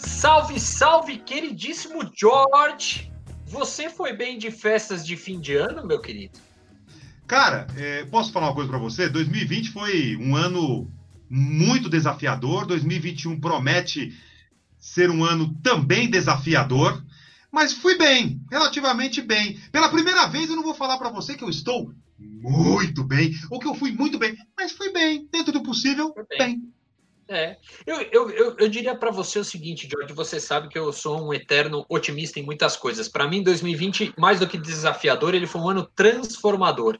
Salve, salve, queridíssimo George! Você foi bem de festas de fim de ano, meu querido? Cara, é, posso falar uma coisa para você? 2020 foi um ano muito desafiador. 2021 promete ser um ano também desafiador, mas fui bem, relativamente bem. Pela primeira vez eu não vou falar para você que eu estou muito bem ou que eu fui muito bem, mas fui bem, dentro do possível, bem. bem. É, eu, eu, eu, eu diria para você o seguinte, George, você sabe que eu sou um eterno otimista em muitas coisas. Para mim, 2020, mais do que desafiador, ele foi um ano transformador.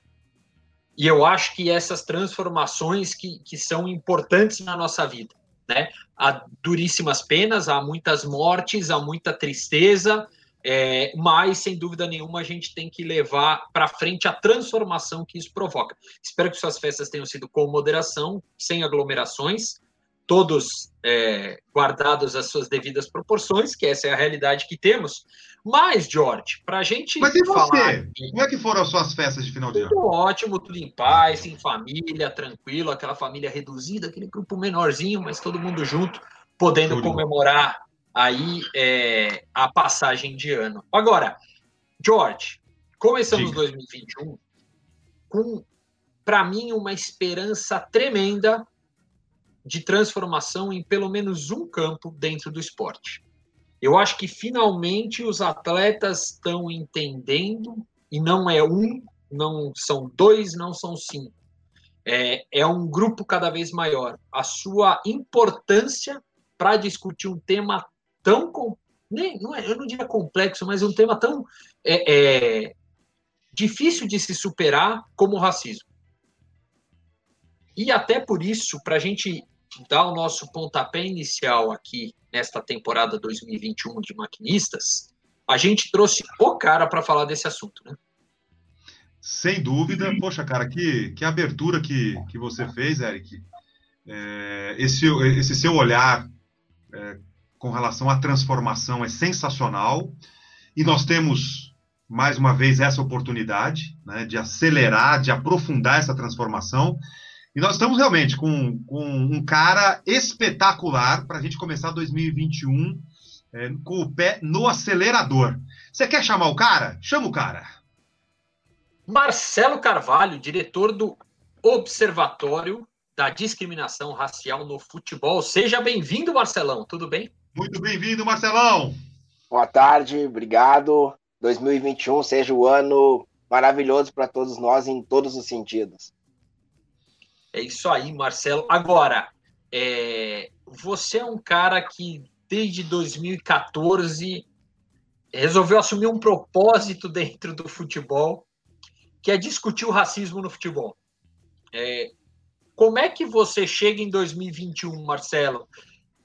E eu acho que essas transformações que, que são importantes na nossa vida, né? Há duríssimas penas, há muitas mortes, há muita tristeza, é, mas sem dúvida nenhuma a gente tem que levar para frente a transformação que isso provoca. Espero que suas festas tenham sido com moderação, sem aglomerações, todos é, guardados as suas devidas proporções, que essa é a realidade que temos. Mas, George, para a gente Mas e falar... você? Como é que foram as suas festas de final de tudo ano? ótimo, tudo em paz, em família, tranquilo, aquela família reduzida, aquele grupo menorzinho, mas todo mundo junto, podendo Tudo. comemorar aí é, a passagem de ano. Agora, George, começamos Diga. 2021 com, para mim, uma esperança tremenda de transformação em pelo menos um campo dentro do esporte. Eu acho que finalmente os atletas estão entendendo, e não é um, não são dois, não são cinco. É, é um grupo cada vez maior. A sua importância para discutir um tema tão. Nem, não é, eu não diria complexo, mas um tema tão é, é, difícil de se superar como o racismo. E até por isso, para a gente dar o nosso pontapé inicial aqui nesta temporada 2021 de maquinistas, a gente trouxe o cara para falar desse assunto, né? Sem dúvida. Poxa, cara, que, que abertura que, que você fez, Eric. É, esse, esse seu olhar é, com relação à transformação é sensacional. E nós temos, mais uma vez, essa oportunidade né, de acelerar, de aprofundar essa transformação. E nós estamos realmente com, com um cara espetacular para a gente começar 2021 é, com o pé no acelerador. Você quer chamar o cara? Chama o cara. Marcelo Carvalho, diretor do Observatório da Discriminação Racial no Futebol. Seja bem-vindo, Marcelão. Tudo bem? Muito bem-vindo, Marcelão. Boa tarde, obrigado. 2021 seja o um ano maravilhoso para todos nós em todos os sentidos. É isso aí, Marcelo. Agora, é, você é um cara que desde 2014 resolveu assumir um propósito dentro do futebol, que é discutir o racismo no futebol. É, como é que você chega em 2021, Marcelo?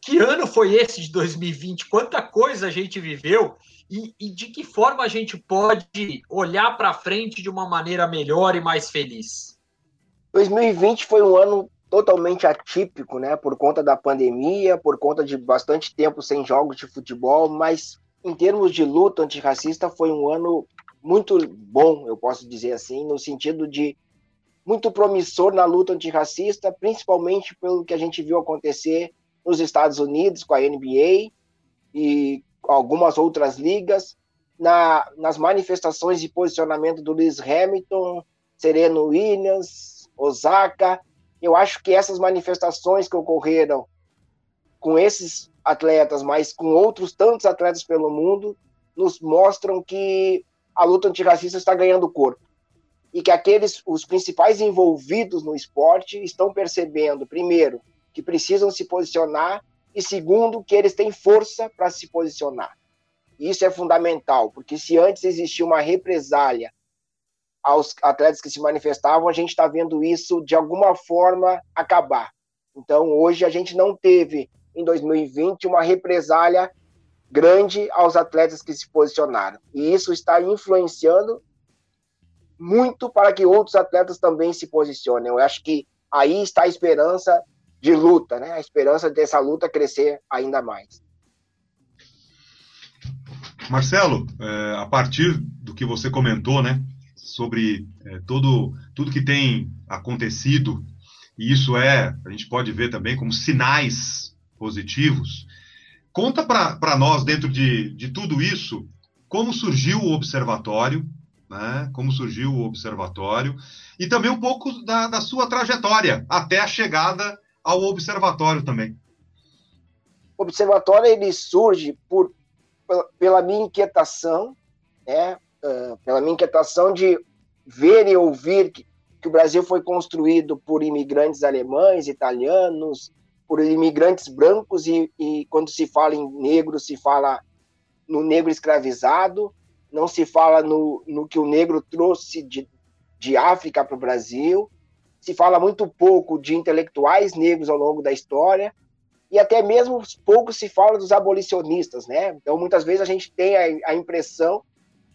Que ano foi esse de 2020? Quanta coisa a gente viveu e, e de que forma a gente pode olhar para frente de uma maneira melhor e mais feliz? 2020 foi um ano totalmente atípico, né? Por conta da pandemia, por conta de bastante tempo sem jogos de futebol, mas em termos de luta antirracista foi um ano muito bom, eu posso dizer assim, no sentido de muito promissor na luta antirracista, principalmente pelo que a gente viu acontecer nos Estados Unidos com a NBA e algumas outras ligas, na, nas manifestações de posicionamento do Lewis Hamilton, Sereno Williams, Osaka. Eu acho que essas manifestações que ocorreram com esses atletas, mas com outros tantos atletas pelo mundo, nos mostram que a luta antirracista está ganhando corpo. E que aqueles, os principais envolvidos no esporte estão percebendo, primeiro, que precisam se posicionar, e segundo, que eles têm força para se posicionar. Isso é fundamental, porque se antes existia uma represália aos atletas que se manifestavam, a gente está vendo isso de alguma forma acabar. Então, hoje a gente não teve em 2020 uma represália grande aos atletas que se posicionaram. E isso está influenciando muito para que outros atletas também se posicionem. Eu acho que aí está a esperança de luta, né? A esperança dessa luta crescer ainda mais. Marcelo, é, a partir do que você comentou, né, sobre é, todo, tudo que tem acontecido, e isso é, a gente pode ver também como sinais positivos. conta para nós, dentro de, de tudo isso, como surgiu o observatório, né? Como surgiu o observatório e também um pouco da, da sua trajetória até a chegada ao observatório também. O observatório ele surge por pela minha inquietação, né? Uh, pela minha inquietação de ver e ouvir que, que o Brasil foi construído por imigrantes alemães, italianos, por imigrantes brancos e, e quando se fala em negro se fala no negro escravizado, não se fala no, no que o negro trouxe de, de África para o Brasil, se fala muito pouco de intelectuais negros ao longo da história, e até mesmo pouco se fala dos abolicionistas, né? Então, muitas vezes a gente tem a, a impressão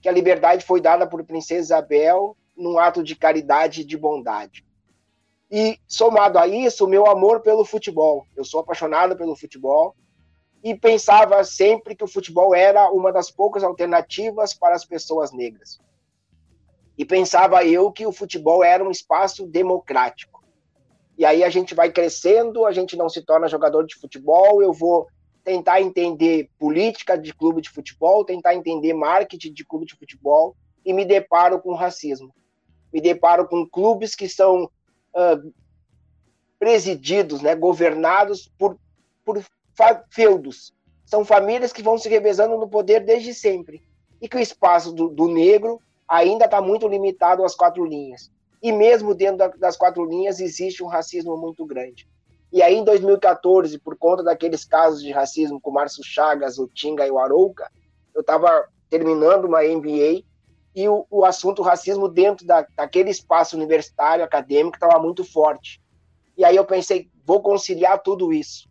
que a liberdade foi dada por Princesa Isabel num ato de caridade e de bondade. E, somado a isso, o meu amor pelo futebol. Eu sou apaixonado pelo futebol, e pensava sempre que o futebol era uma das poucas alternativas para as pessoas negras. E pensava eu que o futebol era um espaço democrático. E aí a gente vai crescendo, a gente não se torna jogador de futebol, eu vou tentar entender política de clube de futebol, tentar entender marketing de clube de futebol e me deparo com racismo. Me deparo com clubes que são uh, presididos, né, governados por, por feudos. São famílias que vão se revezando no poder desde sempre. E que o espaço do, do negro ainda está muito limitado às quatro linhas. E mesmo dentro da, das quatro linhas existe um racismo muito grande. E aí, em 2014, por conta daqueles casos de racismo com o Márcio Chagas, o Tinga e o Arouca, eu estava terminando uma MBA e o, o assunto racismo dentro da, daquele espaço universitário, acadêmico, estava muito forte. E aí eu pensei, vou conciliar tudo isso.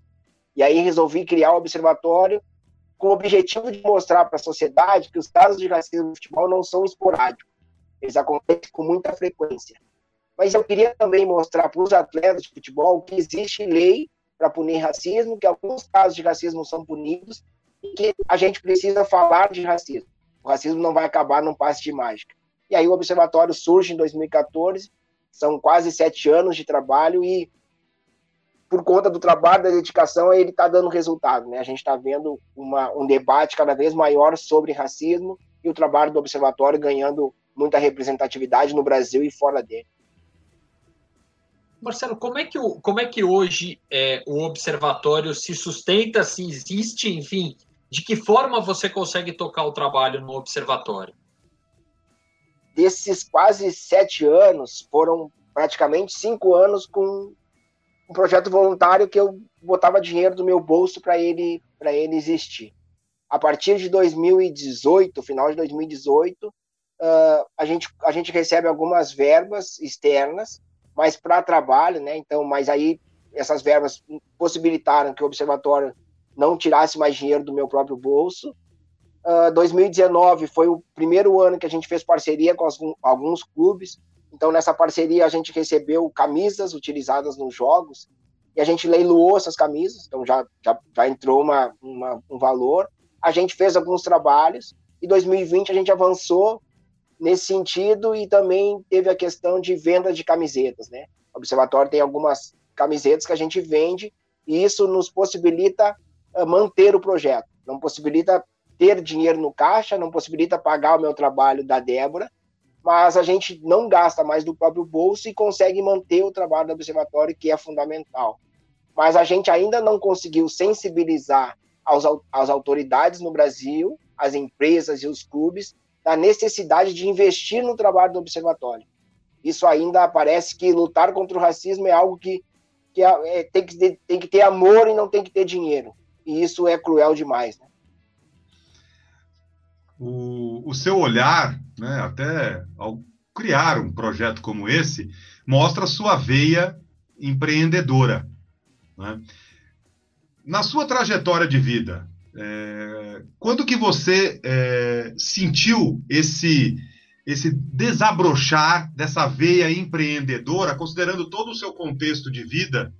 E aí resolvi criar o um observatório com o objetivo de mostrar para a sociedade que os casos de racismo no futebol não são esporádicos. Eles acontecem com muita frequência. Mas eu queria também mostrar para os atletas de futebol que existe lei para punir racismo, que alguns casos de racismo são punidos e que a gente precisa falar de racismo. O racismo não vai acabar num passe de mágica. E aí o observatório surge em 2014, são quase sete anos de trabalho e por conta do trabalho, da dedicação, ele está dando resultado. Né? A gente está vendo uma, um debate cada vez maior sobre racismo e o trabalho do observatório ganhando muita representatividade no Brasil e fora dele. Marcelo, como é que, o, como é que hoje é, o observatório se sustenta, se existe, enfim, de que forma você consegue tocar o trabalho no observatório? Desses quase sete anos, foram praticamente cinco anos com um projeto voluntário que eu botava dinheiro do meu bolso para ele ele existir. A partir de 2018, final de 2018, uh, ah, a gente a gente recebe algumas verbas externas, mas para trabalho, né? Então, mas aí essas verbas possibilitaram que o observatório não tirasse mais dinheiro do meu próprio bolso. Uh, ah, 2019 foi o primeiro ano que a gente fez parceria com alguns, clubes. Então, nessa parceria, a gente recebeu camisas utilizadas nos jogos e a gente leiloou essas camisas, então já, já, já entrou uma, uma, um valor. A gente fez alguns trabalhos e 2020 a gente avançou nesse sentido e também teve a questão de venda de camisetas, né? O observatório tem algumas camisetas que a gente vende e isso nos possibilita uh, manter o projeto, não possibilita ter dinheiro no caixa, não possibilita pagar o meu trabalho da Débora, mas a gente não gasta mais do próprio bolso e consegue manter o trabalho do observatório, que é fundamental. Mas a gente ainda não conseguiu sensibilizar as autoridades no Brasil, as empresas e os clubes, da necessidade de investir no trabalho do observatório. Isso ainda parece que lutar contra o racismo é algo que, que é, é tem, que ter, tem que ter amor e não tem que ter dinheiro. E isso é cruel demais. Né? O, o seu olhar, né, até ao criar um projeto como esse, mostra sua veia empreendedora. Né? Na sua trajetória de vida, é, quando que você é, sentiu esse esse desabrochar dessa veia empreendedora, considerando todo o seu contexto de vida,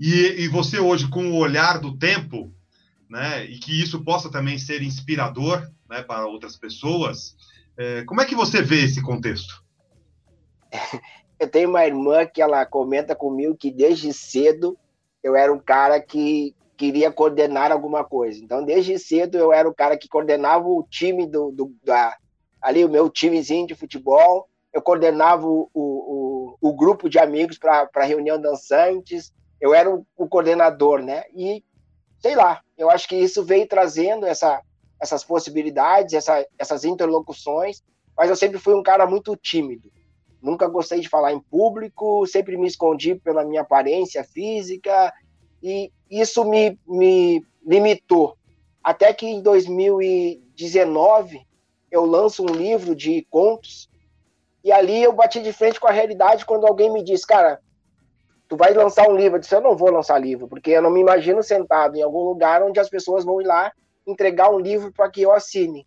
e, e você hoje com o olhar do tempo, né, e que isso possa também ser inspirador né, para outras pessoas. É, como é que você vê esse contexto? Eu tenho uma irmã que ela comenta comigo que desde cedo eu era um cara que queria coordenar alguma coisa. Então, desde cedo, eu era o cara que coordenava o time do, do da, ali, o meu timezinho de futebol, eu coordenava o, o, o grupo de amigos para reunião dançantes, eu era o, o, coordenador, né? E, sei lá, eu acho que isso veio trazendo essa, essas possibilidades, essa, essas interlocuções, mas eu sempre fui um cara muito tímido. Nunca gostei de falar em público, sempre me escondi pela minha aparência física, e isso me, me limitou. Até que em 2019 eu lanço um livro de contos, e ali eu bati de frente com a realidade quando alguém me disse, cara, tu vai lançar um livro. Eu disse, eu não vou lançar livro, porque eu não me imagino sentado em algum lugar onde as pessoas vão ir lá entregar um livro para que eu assine.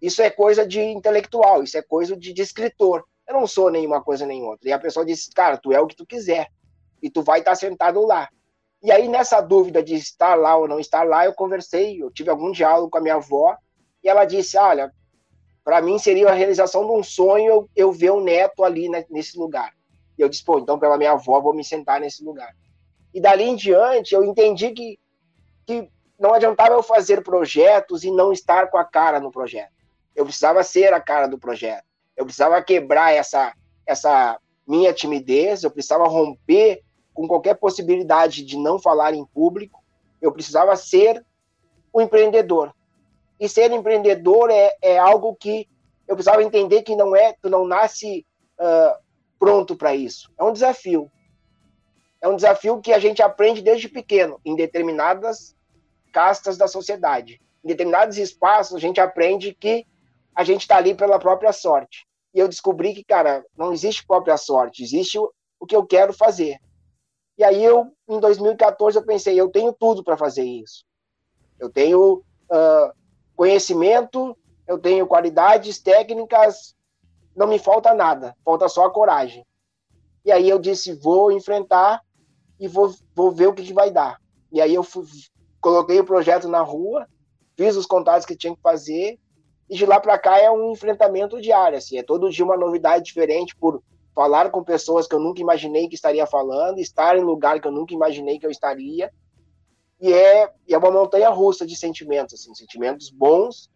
Isso é coisa de intelectual, isso é coisa de, de escritor. Eu não sou nenhuma coisa nem outra. E a pessoa disse, cara, tu é o que tu quiser. E tu vai estar sentado lá. E aí, nessa dúvida de estar lá ou não estar lá, eu conversei, eu tive algum diálogo com a minha avó, e ela disse: Olha, para mim seria a realização de um sonho eu, ver o neto ali né, nesse lugar. E eu disse: Pô, então, pela minha avó, vou me sentar nesse lugar. E dali em diante, eu entendi que, que não adiantava eu fazer projetos e não estar com a cara no projeto. Eu precisava ser a cara do projeto. Eu precisava quebrar essa, essa minha timidez, eu precisava romper com qualquer possibilidade de não falar em público. Eu precisava ser o um empreendedor. E ser empreendedor é, é algo que eu precisava entender que não é, tu não nasce uh, pronto para isso. É um desafio. É um desafio que a gente aprende desde pequeno, em determinadas castas da sociedade. Em determinados espaços, a gente aprende que a gente está ali pela própria sorte. E eu descobri que, cara, não existe própria sorte, existe o, o que eu quero fazer. E aí eu, em 2014, eu pensei, eu tenho tudo para fazer isso. Eu tenho uh, conhecimento, eu tenho qualidades técnicas, não me falta nada, falta só a coragem. E aí eu disse, vou enfrentar e vou, vou ver o que, que vai dar. E aí eu fui, coloquei o projeto na rua, fiz os contatos que tinha que fazer e de lá para cá é um enfrentamento diário, assim, é todo dia uma novidade diferente por falar com pessoas que eu nunca imaginei que estaria falando, estar em lugar que eu nunca imaginei que eu estaria. E é, é uma montanha russa de sentimentos, assim, sentimentos bons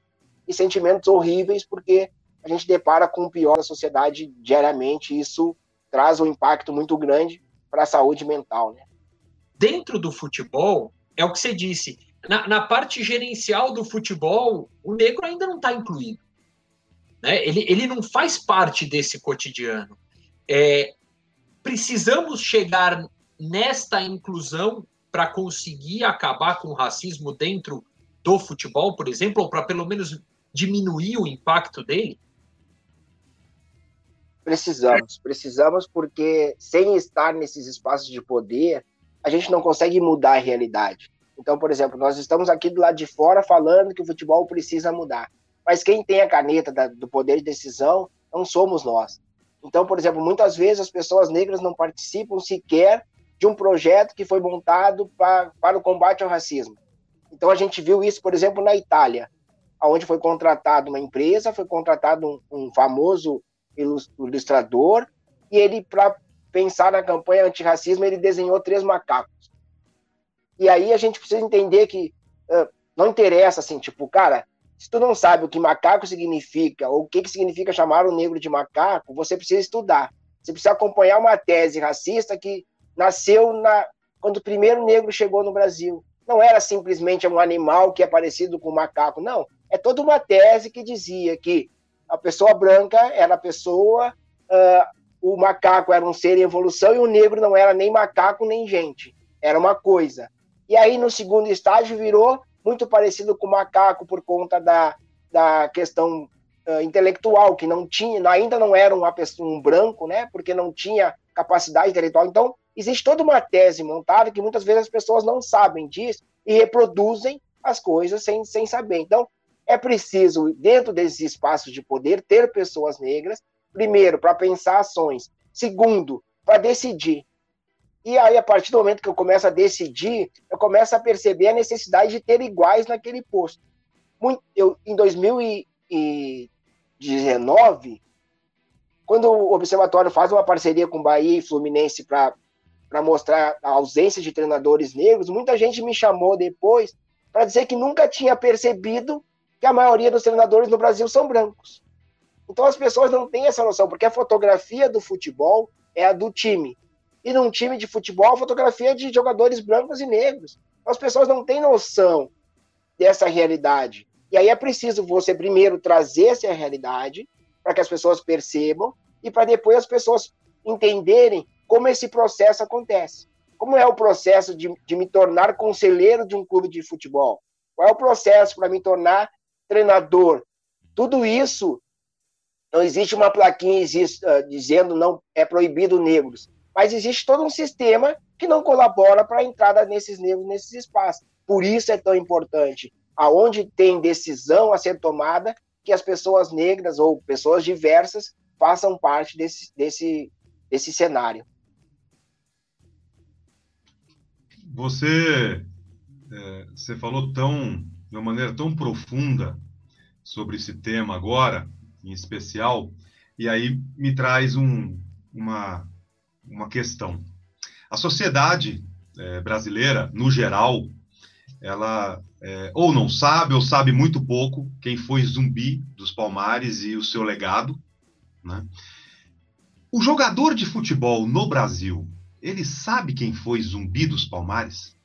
e sentimentos horríveis, porque a gente depara com o pior da sociedade diariamente, isso traz um impacto muito grande para a saúde mental, né? Dentro do futebol, é o que você disse, na, na parte gerencial do futebol, o negro ainda não está incluído. Né? Ele, ele não faz parte desse cotidiano. É, precisamos chegar nesta inclusão para conseguir acabar com o racismo dentro do futebol, por exemplo, ou para pelo menos diminuir o impacto dele? Precisamos, precisamos porque sem estar nesses espaços de poder, a gente não consegue mudar a realidade. Então, por exemplo, nós estamos aqui do lado de fora falando que o futebol precisa mudar. Mas quem tem a caneta da, do poder de decisão não somos nós. Então, por exemplo, muitas vezes as pessoas negras não participam sequer de um projeto que foi montado pra, para o combate ao racismo. Então, a gente viu isso, por exemplo, na Itália, onde foi contratado uma empresa, foi contratado um, um famoso ilustrador, e ele, para pensar na campanha antirracismo, ele desenhou três macacos. E aí a gente precisa entender que uh, não interessa, assim, tipo, cara, se tu não sabe o que macaco significa, ou o que, que significa chamar o negro de macaco, você precisa estudar. Você precisa acompanhar uma tese racista que nasceu na, quando o primeiro negro chegou no Brasil. Não era simplesmente um animal que é parecido com um macaco, não. É toda uma tese que dizia que a pessoa branca era a pessoa, uh, o macaco era um ser em evolução e o negro não era nem macaco nem gente. Era uma coisa. E aí, no segundo estágio, virou muito parecido com o macaco por conta da, da questão uh, intelectual, que não tinha, ainda não era uma pessoa, um branco, né? Porque não tinha capacidade intelectual. Então, existe toda uma tese montada que muitas vezes as pessoas não sabem disso e reproduzem as coisas sem, sem saber. Então, é preciso, dentro desses espaços de poder, ter pessoas negras, primeiro, para pensar ações, segundo, para decidir. E aí, a partir do momento que eu começo a decidir, eu começo a perceber a necessidade de ter iguais naquele posto. Eu, em 2019, quando o Observatório faz uma parceria com Bahia e Fluminense para mostrar a ausência de treinadores negros, muita gente me chamou depois para dizer que nunca tinha percebido que a maioria dos treinadores no Brasil são brancos. Então as pessoas não têm essa noção, porque a fotografia do futebol é a do time. E num time de futebol, fotografia de jogadores brancos e negros. As pessoas não têm noção dessa realidade. E aí é preciso você primeiro trazer essa realidade para que as pessoas percebam e para depois as pessoas entenderem como esse processo acontece. Como é o processo de, de me tornar conselheiro de um clube de futebol? Qual é o processo para me tornar treinador? Tudo isso não existe uma plaquinha existe, uh, dizendo não é proibido negros, mas existe todo um sistema que não colabora para a entrada nesses negros nesses espaços. Por isso é tão importante, aonde tem decisão a ser tomada, que as pessoas negras ou pessoas diversas façam parte desse, desse, desse cenário. Você, é, você falou tão, de uma maneira tão profunda sobre esse tema agora, em especial, e aí me traz um, uma, uma questão. A sociedade é, brasileira, no geral, ela é, ou não sabe ou sabe muito pouco quem foi Zumbi dos Palmares e o seu legado. Né? O jogador de futebol no Brasil, ele sabe quem foi Zumbi dos Palmares?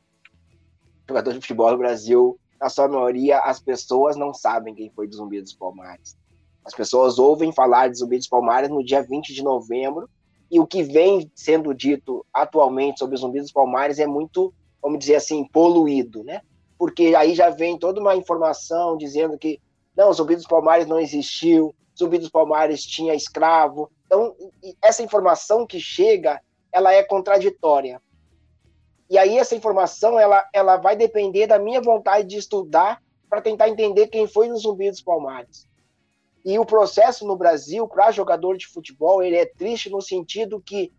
Jogador de futebol no Brasil, na sua maioria, as pessoas não sabem quem foi Zumbi dos Palmares. As pessoas ouvem falar de Zumbi dos Palmares no dia 20 de novembro, e o que vem sendo dito atualmente sobre o Zumbi dos Palmares é muito, vamos dizer assim, poluído, né? Porque aí já vem toda uma informação dizendo que não, o Zumbi dos Palmares não existiu, Zumbi dos Palmares tinha escravo. Então, essa informação que chega, ela é contraditória. E aí essa informação, ela, ela vai depender da minha vontade de estudar para tentar entender quem foi o Zumbi dos Palmares. E o processo no Brasil para jogador de futebol ele é triste no sentido que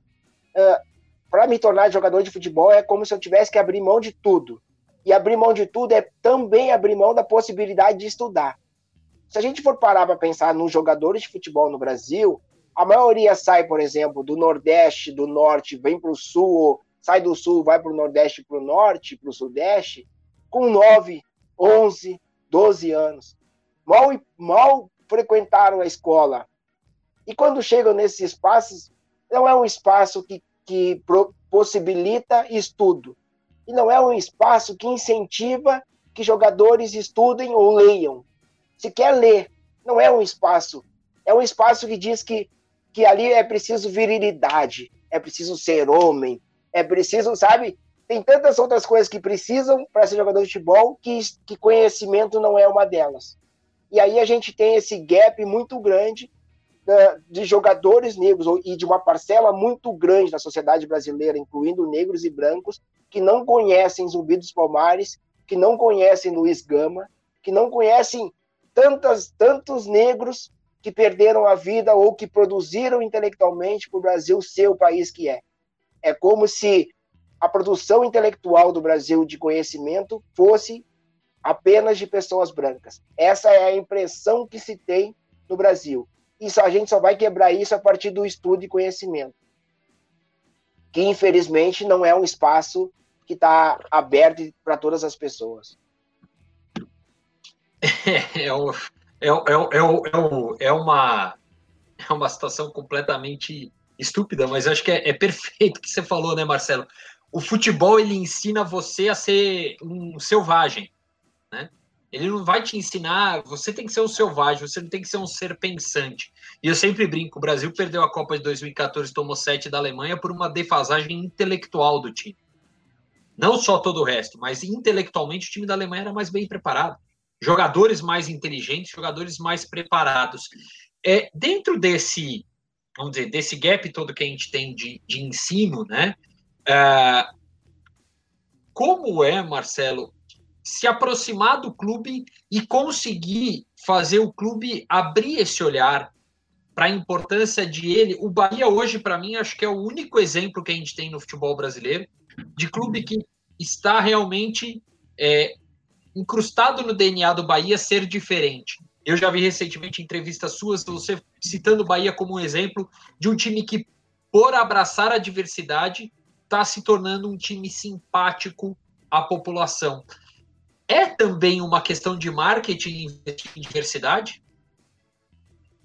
uh, para me tornar jogador de futebol é como se eu tivesse que abrir mão de tudo. E abrir mão de tudo é também abrir mão da possibilidade de estudar. Se a gente for parar para pensar nos jogadores de futebol no Brasil, a maioria sai, por exemplo, do Nordeste, do Norte, vem para o Sul, sai do Sul, vai para o Nordeste, para o Norte, para o Sudeste, com 9, 11, 12 anos. Mal, mal frequentaram a escola. E quando chegam nesses espaços, não é um espaço que, que possibilita estudo. E não é um espaço que incentiva que jogadores estudem ou leiam. Se quer ler, não é um espaço. É um espaço que diz que, que ali é preciso virilidade, é preciso ser homem, é preciso, sabe? Tem tantas outras coisas que precisam para ser jogador de futebol que, que conhecimento não é uma delas. E aí a gente tem esse gap muito grande uh, de jogadores negros e de uma parcela muito grande da sociedade brasileira, incluindo negros e brancos, que não conhecem Zumbi dos Palmares, que não conhecem Luiz Gama, que não conhecem tantas, tantos negros que perderam a vida ou que produziram intelectualmente para o Brasil ser o país que é. É como se a produção intelectual do Brasil de conhecimento fosse apenas de pessoas brancas. Essa é a impressão que se tem no Brasil. Isso a gente só vai quebrar isso a partir do estudo e conhecimento, que infelizmente não é um espaço que está aberto para todas as pessoas. É, é, é, é, é, uma, é uma situação completamente estúpida, mas acho que é, é perfeito o que você falou, né, Marcelo? O futebol ele ensina você a ser um selvagem né? Ele não vai te ensinar, você tem que ser um selvagem, você não tem que ser um ser pensante. E eu sempre brinco, o Brasil perdeu a Copa de 2014, tomou sete da Alemanha por uma defasagem intelectual do time. Não só todo o resto, mas intelectualmente o time da Alemanha era mais bem preparado. Jogadores mais inteligentes, jogadores mais preparados. É, dentro desse, vamos dizer, desse gap todo que a gente tem de, de ensino, né? É, como é, Marcelo, se aproximar do clube e conseguir fazer o clube abrir esse olhar para a importância de ele. O Bahia hoje, para mim, acho que é o único exemplo que a gente tem no futebol brasileiro de clube que está realmente é, incrustado no DNA do Bahia ser diferente. Eu já vi recentemente entrevistas suas, você citando o Bahia como um exemplo de um time que, por abraçar a diversidade, está se tornando um time simpático à população. É também uma questão de marketing investir em diversidade?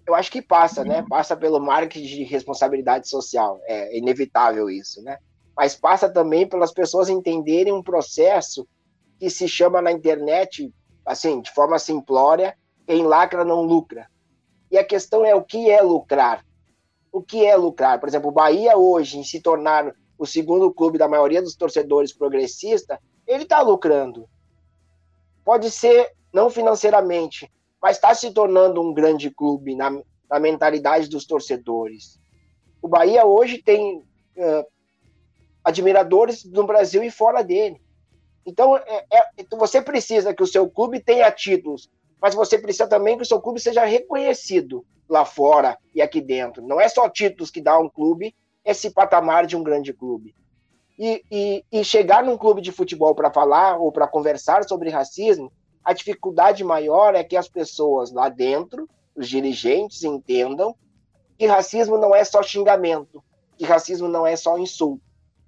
Eu acho que passa, né? Passa pelo marketing de responsabilidade social. É inevitável isso, né? Mas passa também pelas pessoas entenderem um processo que se chama na internet, assim, de forma simplória, quem lacra não lucra. E a questão é o que é lucrar? O que é lucrar? Por exemplo, o Bahia hoje, em se tornar o segundo clube da maioria dos torcedores progressista, ele está lucrando. Pode ser não financeiramente, mas está se tornando um grande clube na, na, mentalidade dos torcedores. O Bahia hoje tem uh, admiradores no Brasil e fora dele. Então, é, é, você precisa que o seu clube tenha títulos, mas você precisa também que o seu clube seja reconhecido lá fora e aqui dentro. Não é só títulos que dá um clube esse patamar de um grande clube. E, e, e chegar num clube de futebol para falar ou para conversar sobre racismo, a dificuldade maior é que as pessoas lá dentro, os dirigentes, entendam que racismo não é só xingamento, que racismo não é só insulto.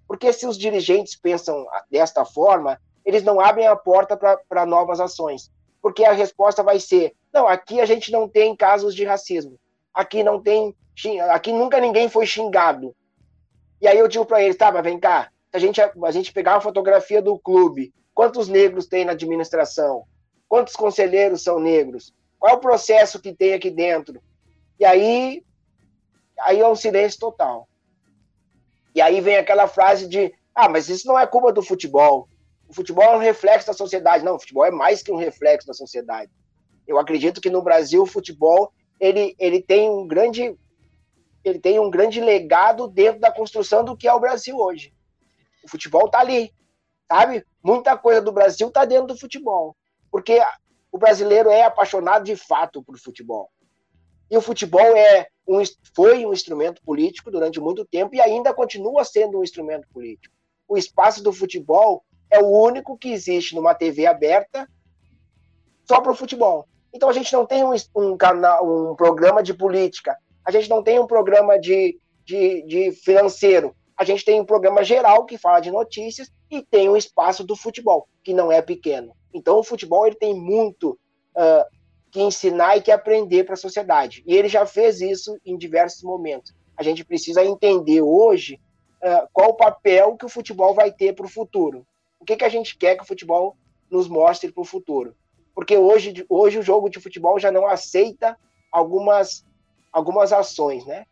Porque se os dirigentes pensam desta forma, eles não abrem a porta para novas ações porque a resposta vai ser: não, aqui a gente não tem casos de racismo, aqui não tem, aqui nunca ninguém foi xingado. E aí eu digo para eles: tá, mas vem cá, a gente, a gente pegar uma fotografia do clube, quantos negros tem na administração? Quantos conselheiros são negros? Qual é o processo que tem aqui dentro? E aí, aí é um silêncio total. E aí vem aquela frase de: ah, mas isso não é culpa do futebol o futebol é um reflexo da sociedade. Não, o futebol é mais que um reflexo da sociedade. Eu acredito que no Brasil o futebol ele, ele tem um grande ele tem um grande legado dentro da construção do que é o Brasil hoje. O futebol está ali, sabe? Muita coisa do Brasil está dentro do futebol, porque o brasileiro é apaixonado de fato por futebol. E o futebol é um, foi um instrumento político durante muito tempo e ainda continua sendo um instrumento político. O espaço do futebol é o único que existe numa TV aberta só para o futebol. Então a gente não tem um, um, canal, um programa de política, a gente não tem um programa de, de, de financeiro, a gente tem um programa geral que fala de notícias e tem um espaço do futebol, que não é pequeno. Então o futebol ele tem muito uh, que ensinar e que aprender para a sociedade. E ele já fez isso em diversos momentos. A gente precisa entender hoje uh, qual o papel que o futebol vai ter para o futuro. O que, que a gente quer que o futebol nos mostre para o futuro? Porque hoje, hoje o jogo de futebol já não aceita algumas, algumas ações, né?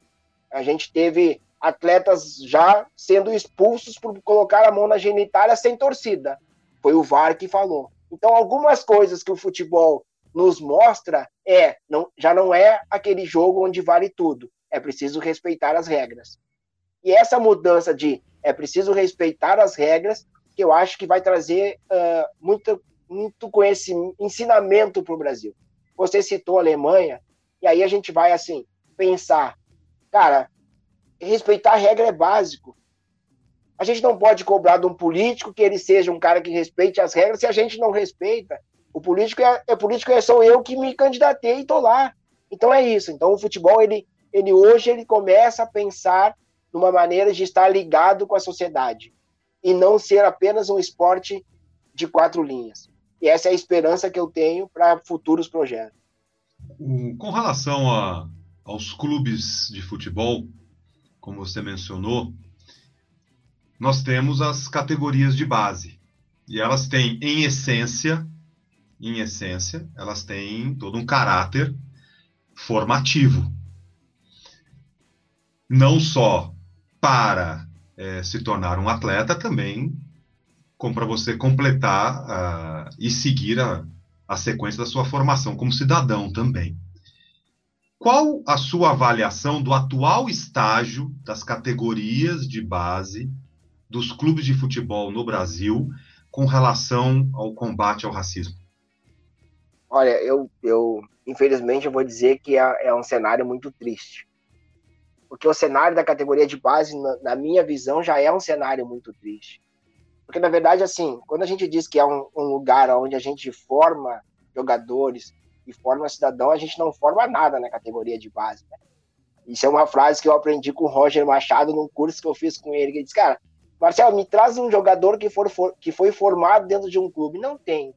A gente teve atletas já sendo expulsos por colocar a mão na genitália sem torcida. Foi o VAR que falou. Então, algumas coisas que o futebol nos mostra é não, já não é aquele jogo onde vale tudo. É preciso respeitar as regras. E essa mudança de é preciso respeitar as regras que eu acho que vai trazer uh, muito, muito conhecimento, ensinamento para o Brasil. Você citou a Alemanha, e aí a gente vai assim pensar, cara, respeitar a regra é básico. A gente não pode cobrar de um político que ele seja um cara que respeite as regras se a gente não respeita. O político é, é político é sou eu que me candidatei e tô lá. Então é isso. Então o futebol ele, ele hoje ele começa a pensar numa maneira de estar ligado com a sociedade e não ser apenas um esporte de quatro linhas. E essa é a esperança que eu tenho para futuros projetos. Com relação a, aos clubes de futebol, como você mencionou, nós temos as categorias de base. E elas têm, em essência, em essência, elas têm todo um caráter formativo. Não só para é, se tornar um atleta também, como para você completar uh, e seguir a, a sequência da sua formação como cidadão também. Qual a sua avaliação do atual estágio das categorias de base dos clubes de futebol no Brasil com relação ao combate ao racismo? Olha, eu, eu infelizmente eu vou dizer que é, é um cenário muito triste porque o cenário da categoria de base, na, na, minha visão, já é um cenário muito triste. Porque, na verdade, assim, quando a gente diz que é um, um lugar onde a gente forma jogadores e forma cidadão, a gente não forma nada na categoria de base. Né? Isso é uma frase que eu aprendi com o Roger Machado num curso que eu fiz com ele, que ele disse, cara, Marcelo, me traz um jogador que, for, for, que foi formado dentro de um clube. Não tem.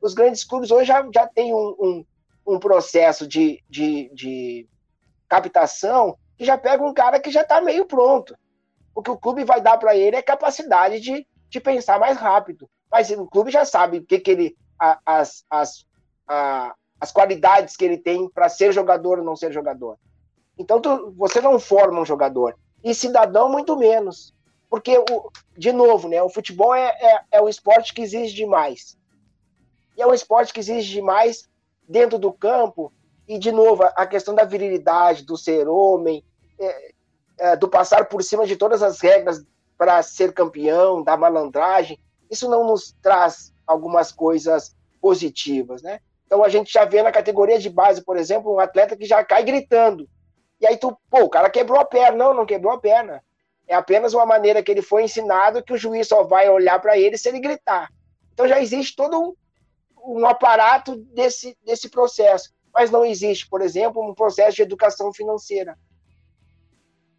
Os grandes clubes hoje já, já têm um, um, um processo de, de, de captação que já pega um cara que já está meio pronto. O que o clube vai dar para ele é capacidade de, de pensar mais rápido. Mas o clube já sabe o que, que ele. As, as, a, as qualidades que ele tem para ser jogador ou não ser jogador. Então tu, você não forma um jogador. E cidadão, muito menos. Porque, o, de novo, né, o futebol é, é, é um esporte que exige demais. E é um esporte que exige demais dentro do campo. E, de novo, a questão da virilidade, do ser homem, é, é, do passar por cima de todas as regras para ser campeão, da malandragem, isso não nos traz algumas coisas positivas, né? Então a gente já vê na categoria de base, por exemplo, um atleta que já cai gritando. E aí tu, pô, o cara quebrou a perna. Não, não quebrou a perna. É apenas uma maneira que ele foi ensinado que o juiz só vai olhar para ele se ele gritar. Então já existe todo um, um aparato desse, desse processo. Mas não existe, por exemplo, um processo de educação financeira.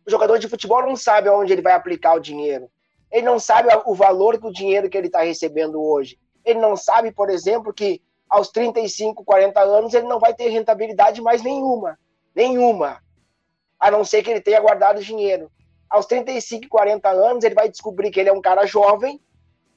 O jogador de futebol não sabe aonde ele vai aplicar o dinheiro. Ele não sabe o valor do dinheiro que ele está recebendo hoje. Ele não sabe, por exemplo, que aos 35, 40 anos ele não vai ter rentabilidade mais nenhuma. Nenhuma. A não ser que ele tenha guardado dinheiro aos 35, 40 anos, ele vai descobrir que ele é um cara jovem,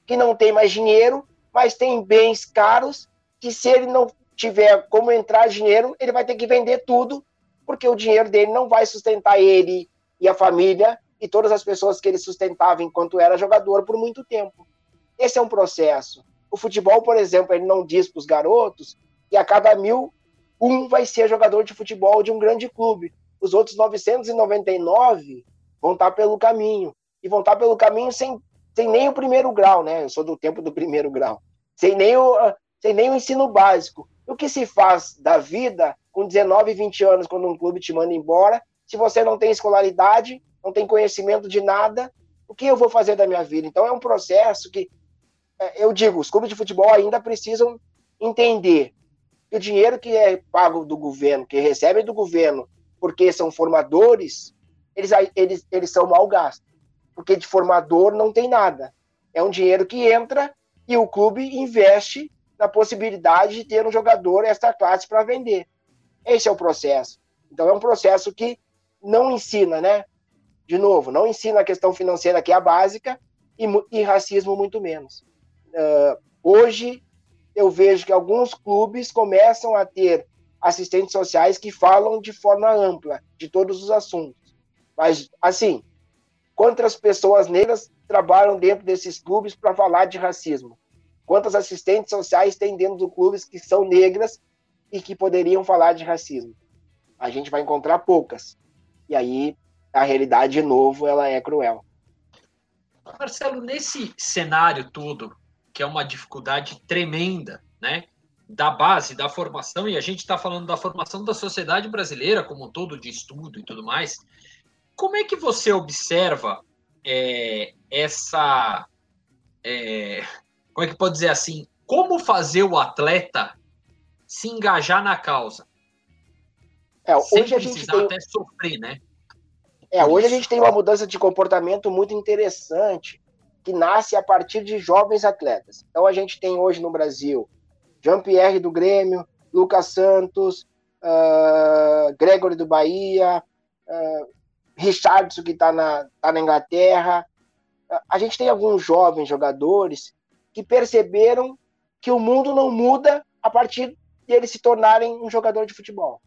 que não tem mais dinheiro, mas tem bens caros, que se ele não tiver como entrar dinheiro, ele vai ter que vender tudo, porque o dinheiro dele não vai sustentar ele e a família e todas as pessoas que ele sustentava enquanto era jogador por muito tempo. Esse é um processo. O futebol, por exemplo, ele não diz para os garotos que a cada mil, um vai ser jogador de futebol de um grande clube. Os outros 999 vão estar pelo caminho. E vão estar pelo caminho sem, sem nem o primeiro grau, né? Eu sou do tempo do primeiro grau. Sem nem o, sem nem o ensino básico. O que se faz da vida com 19, 20 anos, quando um clube te manda embora, se você não tem escolaridade, não tem conhecimento de nada, o que eu vou fazer da minha vida? Então é um processo que, eu digo, os clubes de futebol ainda precisam entender que o dinheiro que é pago do governo, que recebem do governo, porque são formadores, eles, eles, eles são mal gastos. Porque de formador não tem nada. É um dinheiro que entra e o clube investe na possibilidade de ter um jogador esta classe para vender. Esse é o processo. Então é um processo que não ensina, né? De novo, não ensina a questão financeira que é a básica e, e racismo muito menos. Uh, hoje eu vejo que alguns clubes começam a ter assistentes sociais que falam de forma ampla de todos os assuntos. Mas, assim, quantas pessoas negras trabalham dentro desses clubes para falar de racismo? Quantas assistentes sociais tem dentro dos clubes que são negras e que poderiam falar de racismo? A gente vai encontrar poucas. E aí, a realidade, de novo, ela é cruel. Marcelo, nesse cenário todo, que é uma dificuldade tremenda, né? Da base, da formação, e a gente está falando da formação da sociedade brasileira como um todo, de estudo e tudo mais, como é que você observa é, essa. É, como é que pode dizer assim? Como fazer o atleta se engajar na causa? É, hoje Sem a gente tem... até sofrer, né? É, hoje a gente tem uma mudança de comportamento muito interessante que nasce a partir de jovens atletas. Então a gente tem hoje no Brasil Jean-Pierre do Grêmio, Lucas Santos, uh, Gregory do Bahia, uh, Richardson, que está na, tá na Inglaterra. A gente tem alguns jovens jogadores que perceberam que o mundo não muda a partir de eles se tornarem um jogador de futebol.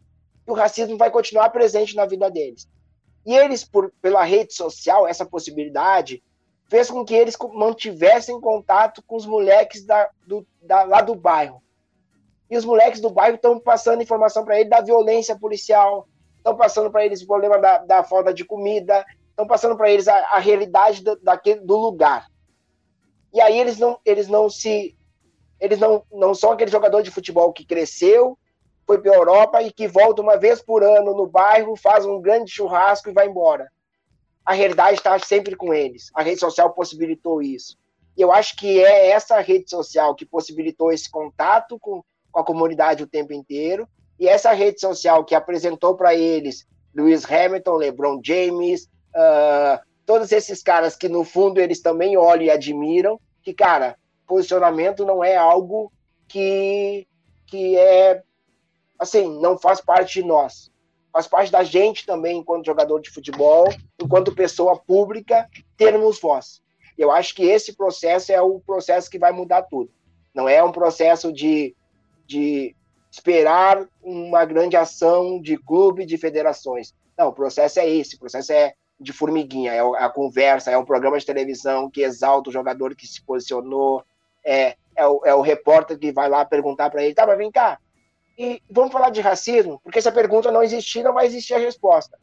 E o racismo vai continuar presente na vida deles. E eles, por, pela rede social, essa possibilidade fez com que eles mantivessem contato com os moleques da, do, da, lá do bairro. E os moleques do bairro estão passando informação para ele da violência policial, estão passando para eles o problema da, da falta de comida, estão passando para eles a, a realidade do, daquele, do lugar. E aí eles não, eles não se. Eles não, não são aquele jogador de futebol que cresceu, foi para a Europa e que volta uma vez por ano no bairro, faz um grande churrasco e vai embora. A realidade está sempre com eles. A rede social possibilitou isso. E eu acho que é essa rede social que possibilitou esse contato com, com a comunidade o tempo inteiro e essa rede social que apresentou para eles Lewis Hamilton, LeBron James, uh, todos esses caras que no fundo eles também olham e admiram, que cara, posicionamento não é algo que que é assim, não faz parte de nós. Faz parte da gente também, enquanto jogador de futebol, enquanto pessoa pública, termos voz. Eu acho que esse processo é o processo que vai mudar tudo. Não é um processo de, de esperar uma grande ação de clube, de federações. Não, o processo é esse, o processo é de formiguinha, é a conversa, é um programa de televisão que exalta o jogador que se posicionou, é, é, o, é o repórter que vai lá perguntar para ele, tá, mas vem cá, e vamos falar de racismo, porque se a pergunta não existir, não vai existir a resposta.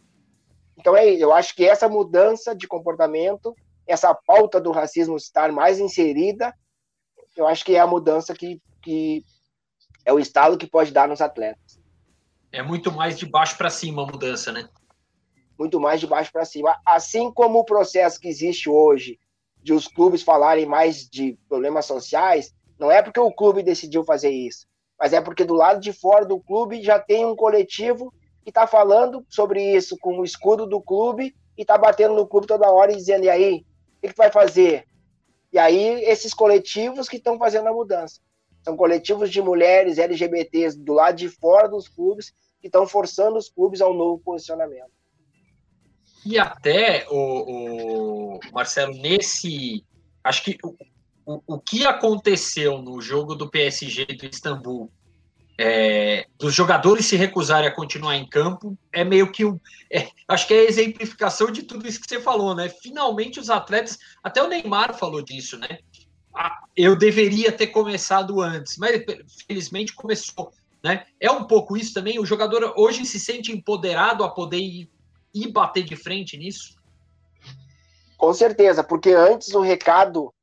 Então é, eu acho que essa mudança de comportamento, essa pauta do racismo estar mais inserida, eu acho que é a mudança que, que é o estado que pode dar nos atletas. É muito mais de baixo para cima a mudança, né? Muito mais de baixo para cima. Assim como o processo que existe hoje de os clubes falarem mais de problemas sociais, não é porque o clube decidiu fazer isso, mas é porque do lado de fora do clube já tem um coletivo que está falando sobre isso com o escudo do clube e está batendo no clube toda hora e dizendo: e aí, o que, que vai fazer? E aí, esses coletivos que estão fazendo a mudança. São coletivos de mulheres LGBTs do lado de fora dos clubes que estão forçando os clubes ao novo posicionamento. E até, o, o Marcelo, nesse. Acho que o, o, que aconteceu no jogo do PSG do Istambul, é, dos jogadores se recusarem a continuar em campo, é meio que um. É, acho que é a exemplificação de tudo isso que você falou, né? Finalmente os atletas. Até o Neymar falou disso, né? Ah, eu deveria ter começado antes, mas felizmente começou. Né? É um pouco isso também. O jogador hoje se sente empoderado a poder ir, ir bater de frente nisso. Com certeza, porque antes o recado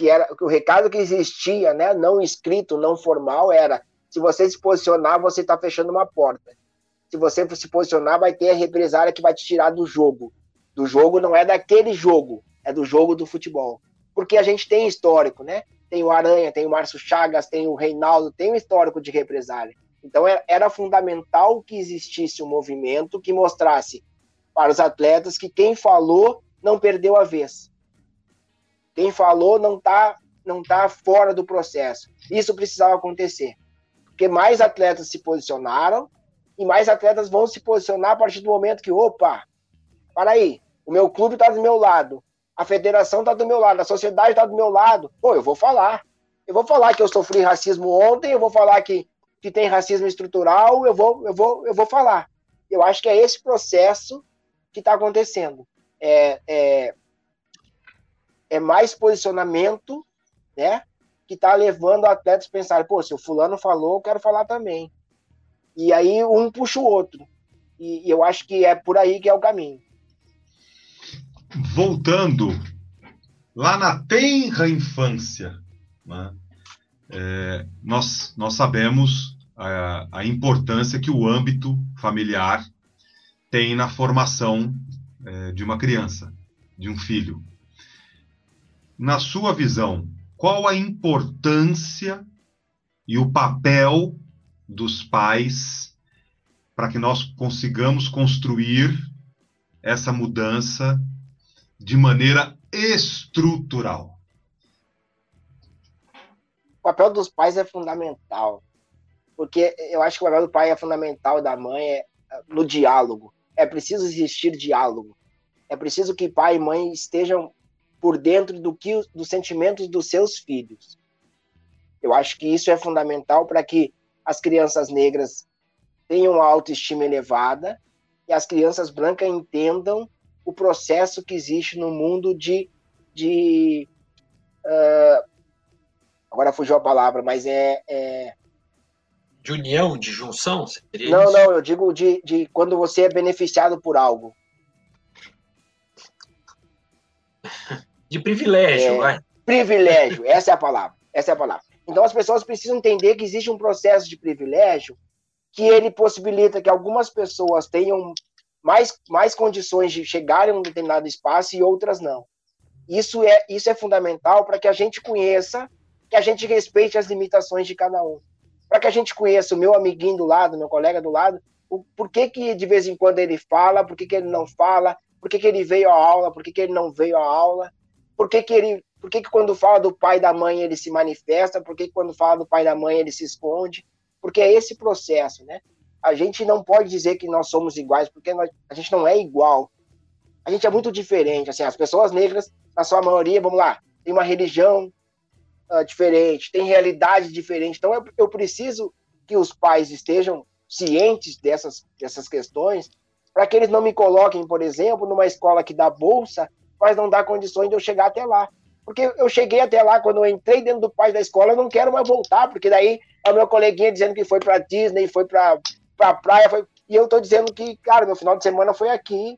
que era o recado que existia, né, não escrito, não formal, era se você se posicionar, você está fechando uma porta. Se você se posicionar, vai ter a represária que vai te tirar do jogo. Do jogo não é daquele jogo, é do jogo do futebol porque a gente tem histórico, né? Tem o Aranha, tem o Márcio Chagas, tem o Reinaldo, tem um histórico de represália. Então era fundamental que existisse um movimento que mostrasse para os atletas que quem falou não perdeu a vez. Quem falou não está não tá fora do processo. Isso precisava acontecer. Porque mais atletas se posicionaram e mais atletas vão se posicionar a partir do momento que, opa, para aí, o meu clube está do meu lado, a federação está do meu lado, a sociedade está do meu lado. Pô, eu vou falar. Eu vou falar que eu sofri racismo ontem, eu vou falar que, que tem racismo estrutural, eu vou, eu, vou, eu vou falar. Eu acho que é esse processo que está acontecendo. É, é, é mais posicionamento, né? Que está levando atletas a pensar, pô, se o fulano falou, eu quero falar também. E aí um puxa o outro. E, e eu acho que é por aí que é o caminho voltando lá na tenra infância, né, é, nós, nós sabemos a, a, importância que o âmbito familiar tem na formação é, de uma criança, de um filho. Na sua visão, qual a importância e o papel dos pais para que nós consigamos construir essa mudança de maneira estrutural. O papel dos pais é fundamental, porque eu acho que o papel do pai é fundamental da mãe é no diálogo. É preciso existir diálogo. É preciso que pai e mãe estejam por dentro do que dos sentimentos dos seus filhos. Eu acho que isso é fundamental para que as crianças negras tenham uma autoestima elevada e as crianças brancas entendam o processo que existe no mundo de. de uh, agora fugiu a palavra, mas é, é. de união, de junção? não, isso? não, eu digo de, de quando você é beneficiado por algo. De privilégio, é, vai. Privilégio, essa é a palavra. Essa é a palavra. Então as pessoas precisam entender que existe um processo de privilégio que ele possibilita que algumas pessoas tenham mais, mais condições de chegarem a um determinado espaço e outras não. Isso é, isso é fundamental para que a gente conheça, que a gente respeite as limitações de cada um. Para que a gente conheça o meu amiguinho do lado, meu colega do lado, o, por que, que de vez em quando ele fala, por que, que ele não fala, por que, que ele veio à aula, por que, que ele não veio à aula, por que, que ele. Por que, que quando fala do pai da mãe ele se manifesta? Por que, que quando fala do pai da mãe ele se esconde? Porque é esse processo, né? A gente não pode dizer que nós somos iguais, porque nós, a gente não é igual. A gente é muito diferente. Assim, as pessoas negras, na sua maioria, vamos lá, tem uma religião uh, diferente, tem realidade diferente. Então, eu, eu preciso que os pais estejam cientes dessas, dessas questões, para que eles não me coloquem, por exemplo, numa escola que dá bolsa, mas não dá condições de eu chegar até lá. Porque eu cheguei até lá, quando eu entrei dentro do pai da escola, eu não quero mais voltar, porque daí é o meu coleguinha dizendo que foi para Disney, foi para pra praia, foi... e eu estou dizendo que, cara, meu final de semana foi aqui,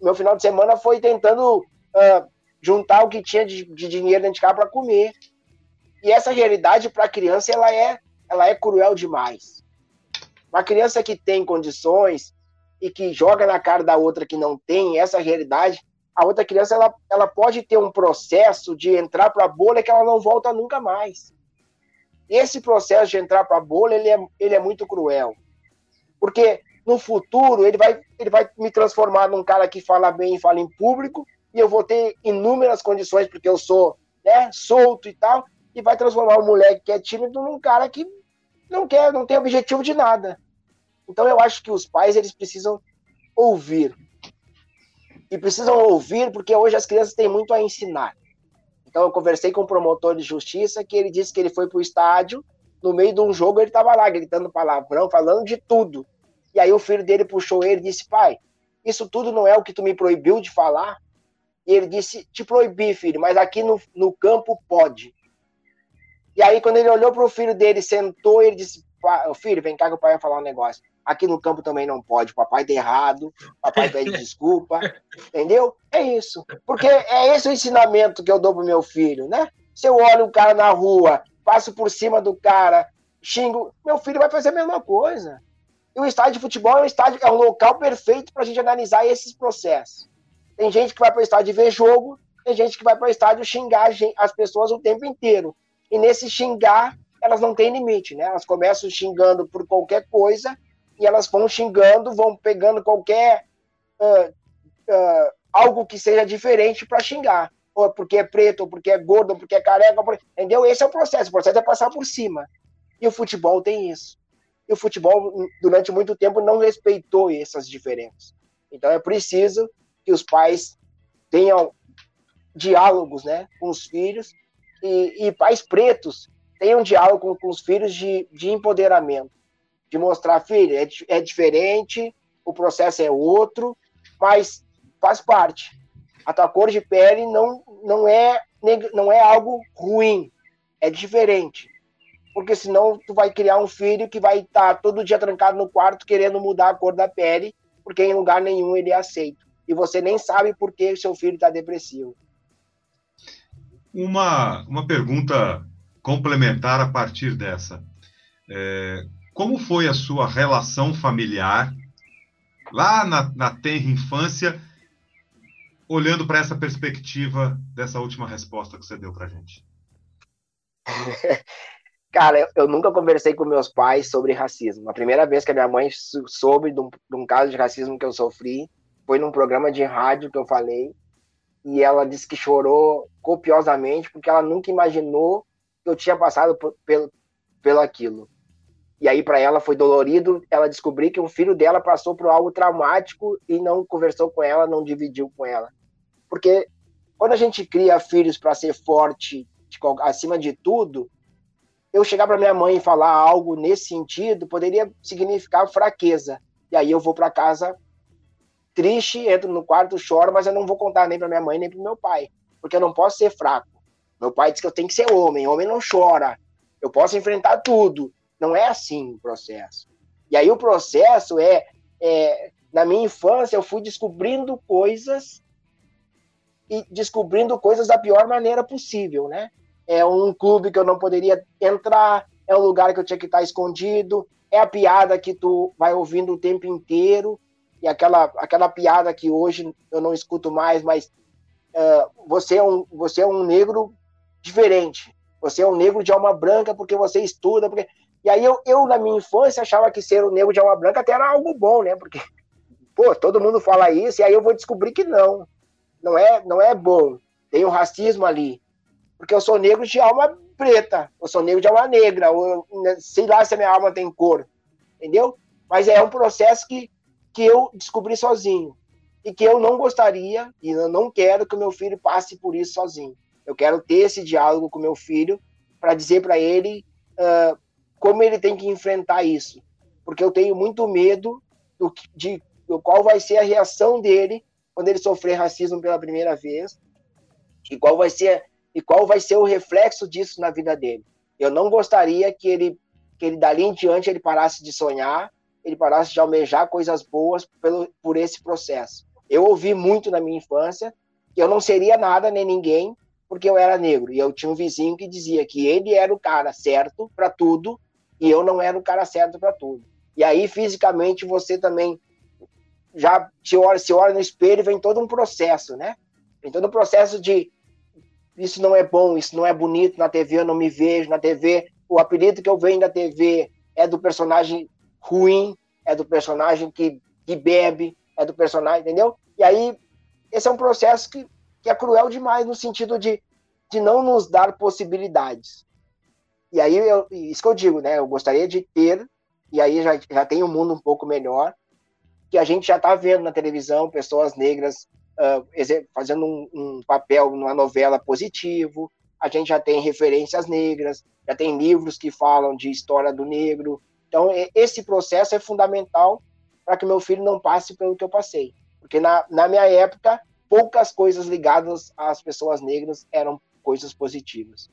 meu final de semana foi tentando uh, juntar o que tinha de, de dinheiro dentro de casa para comer. E essa realidade para a criança ela é, ela é cruel demais. Uma criança que tem condições e que joga na cara da outra que não tem essa realidade, a outra criança ela, ela pode ter um processo de entrar para a bolha que ela não volta nunca mais. Esse processo de entrar para a bolha ele é, ele é muito cruel. Porque no futuro ele vai, ele vai me transformar num cara que fala bem e fala em público, e eu vou ter inúmeras condições, porque eu sou né, solto e tal, e vai transformar o moleque que é tímido num cara que não quer, não tem objetivo de nada. Então eu acho que os pais eles precisam ouvir. E precisam ouvir porque hoje as crianças têm muito a ensinar. Então eu conversei com um promotor de justiça que ele disse que ele foi para o estádio, no meio de um jogo ele estava lá gritando palavrão, falando de tudo. E aí o filho dele puxou ele e disse: "Pai, isso tudo não é o que tu me proibiu de falar?" E ele disse: "Te proibi, filho, mas aqui no, no campo pode." E aí quando ele olhou para o filho dele, sentou, ele disse: "Filho, vem cá que o pai vai falar um negócio." Aqui no campo também não pode. O papai tá errado, o papai pede desculpa, entendeu? É isso. Porque é esse o ensinamento que eu dou pro meu filho, né? Se eu olho um cara na rua, passo por cima do cara, xingo, meu filho vai fazer a mesma coisa. E o estádio de futebol é um, estádio, é um local perfeito para a gente analisar esses processos. Tem gente que vai para o estádio ver jogo, tem gente que vai para o estádio xingar as pessoas o tempo inteiro. E nesse xingar, elas não têm limite, né? Elas começam xingando por qualquer coisa e elas vão xingando, vão pegando qualquer uh, uh, algo que seja diferente para xingar. Ou porque é preto, ou porque é gordo, ou porque é careca, entendeu? Esse é o processo. O processo é passar por cima. E o futebol tem isso. E o futebol, durante muito tempo, não respeitou essas diferenças. Então é preciso que os pais tenham diálogos né, com os filhos e, e pais pretos tenham diálogo com, os filhos de, de empoderamento de mostrar, filha, é, é diferente, o processo é outro, mas faz parte. A tua cor de pele não, não, é, não é algo ruim, é diferente. Porque senão tu vai criar um filho que vai estar tá todo dia trancado no quarto querendo mudar a cor da pele, porque em lugar nenhum ele é aceito. E você nem sabe por que seu filho está depressivo. Uma, uma pergunta complementar a partir dessa. É, como foi a sua relação familiar lá na, na tenra infância, olhando para essa perspectiva dessa última resposta que você deu para gente? Cara, eu nunca conversei com meus pais sobre racismo. A primeira vez que a minha mãe soube de um, de um caso de racismo que eu sofri foi num programa de rádio que eu falei. E ela disse que chorou copiosamente porque ela nunca imaginou eu tinha passado por, pelo, pelo aquilo. E aí, para ela, foi dolorido ela descobrir que um filho dela passou por algo traumático e não conversou com ela, não dividiu com ela. Porque quando a gente cria filhos para ser forte de, acima de tudo, eu chegar para minha mãe e falar algo nesse sentido poderia significar fraqueza. E aí eu vou para casa triste, entro no quarto, choro, mas eu não vou contar nem para minha mãe nem para meu pai, porque eu não posso ser fraco. Meu pai diz que eu tenho que ser homem, homem não chora. Eu posso enfrentar tudo. Não é assim o processo. E aí o processo é, é na minha infância eu fui descobrindo coisas e descobrindo coisas da pior maneira possível, né? É um clube que eu não poderia entrar, é um lugar que eu tinha que estar escondido, é a piada que tu vai ouvindo o tempo inteiro, e aquela, aquela piada que hoje eu não escuto mais, mas uh, você, é um, você é um negro diferente, você é um negro de alma branca porque você estuda, porque e aí eu, eu, na minha infância, achava que ser o negro de alma branca até era algo bom, né? Porque pô, todo mundo fala isso, e aí eu vou descobrir que não. Não é, não é bom. Tem um racismo ali. Porque eu sou negro de alma preta, eu sou negro de alma negra, ou né, sei lá se a minha alma tem cor, entendeu? Mas é um processo que, que eu descobri sozinho e que eu não gostaria e eu não quero que o meu filho passe por isso sozinho. Eu quero ter esse diálogo com meu filho para dizer para ele uh, como ele tem que enfrentar isso, porque eu tenho muito medo do, de do qual vai ser a reação dele quando ele sofrer racismo pela primeira vez e qual vai ser e qual vai ser o reflexo disso na vida dele. Eu não gostaria que ele que ele dali em diante ele parasse de sonhar, ele parasse de almejar coisas boas pelo, por esse processo. Eu ouvi muito na minha infância que eu não seria nada nem ninguém porque eu era negro. E eu tinha um vizinho que dizia que ele era o cara certo para tudo e eu não era o cara certo para tudo. E aí, fisicamente, você também já se olha, se olha no espelho vem todo um processo, né? Vem todo um processo de isso não é bom, isso não é bonito na TV, eu não me vejo na TV. O apelido que eu venho da TV é do personagem ruim, é do personagem que, que bebe, é do personagem, entendeu? E aí, esse é um processo que, que é cruel demais no sentido de, de não nos dar possibilidades. E aí, eu, isso que eu digo, né? Eu gostaria de ter, e aí já, já tem um mundo um pouco melhor, que a gente já está vendo na televisão pessoas negras uh, fazendo um, um, papel numa novela positivo, a gente já tem referências negras, já tem livros que falam de história do negro. Então, esse processo é fundamental para que meu filho não passe pelo que eu passei. Porque na, na minha época, poucas coisas ligadas às pessoas negras eram coisas positivas.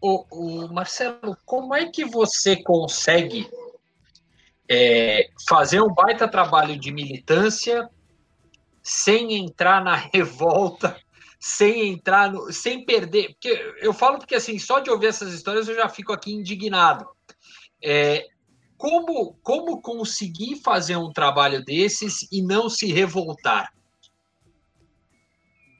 O, o Marcelo, como é que você consegue é, fazer um baita trabalho de militância sem entrar na revolta, sem entrar no, sem perder, porque eu falo porque assim, só de ouvir essas histórias eu já fico aqui indignado. É, como, como conseguir fazer um trabalho desses e não se revoltar?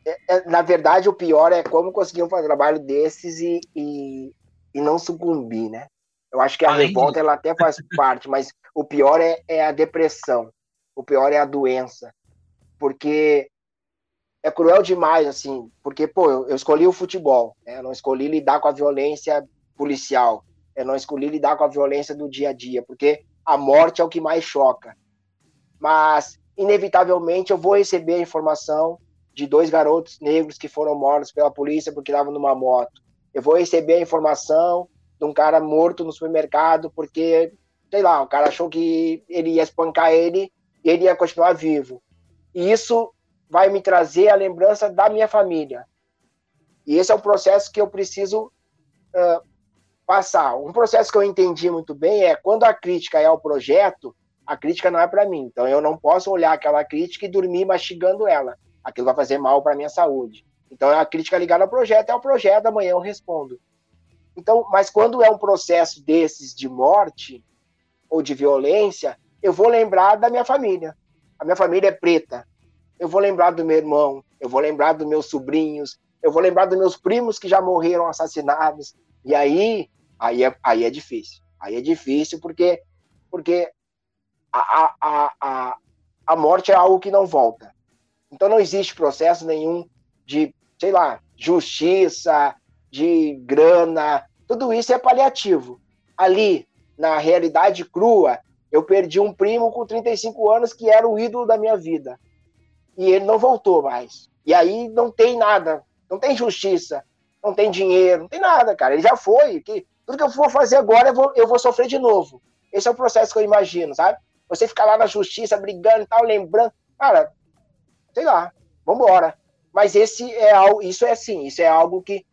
É, é, na verdade, o pior é como conseguir fazer um trabalho desses e, e, e não sucumbir, né? Eu acho que a Além revolta de... ela até faz parte, mas o pior é, é a depressão, o pior é a doença, porque é cruel demais, assim, porque, pô, eu, eu escolhi o futebol, né? eu não escolhi lidar com a violência policial, eu não escolhi lidar com a violência do dia a dia, porque a morte é o que mais choca. Mas, inevitavelmente, eu vou receber a informação de dois garotos negros que foram mortos pela polícia porque estavam numa moto. Eu vou receber a informação de um cara morto no supermercado porque, sei lá, o cara achou que ele ia espancar ele e ele ia continuar vivo. E isso vai me trazer a lembrança da minha família. E esse é o processo que eu preciso uh, passar. Um processo que eu entendi muito bem é quando a crítica é ao projeto, a crítica não é para mim. Então eu não posso olhar aquela crítica e dormir mastigando ela. Aquilo vai fazer mal para minha saúde. Então a crítica ligada ao projeto é o projeto, amanhã eu respondo. Então, mas quando é um processo desses de morte ou de violência, eu vou lembrar da minha família. A minha família é preta. Eu vou lembrar do meu irmão, eu vou lembrar dos meus sobrinhos, eu vou lembrar dos meus primos que já morreram assassinados. E aí, aí é, aí é difícil. Aí é difícil porque, porque a, a, a, a morte é algo que não volta. Então não existe processo nenhum de, sei lá, justiça, de grana, tudo isso é paliativo. Ali, na realidade crua, eu perdi um primo com 35 anos que era o ídolo da minha vida. E ele não voltou mais. E aí não tem nada, não tem justiça, não tem dinheiro, não tem nada, cara. Ele já foi. Que, tudo que eu for fazer agora, eu vou, eu vou sofrer de novo. Esse é o processo que eu imagino, sabe? Você ficar lá na justiça brigando e tal, lembrando. Cara, sei lá, vambora. Mas esse é algo, isso é assim, isso é algo que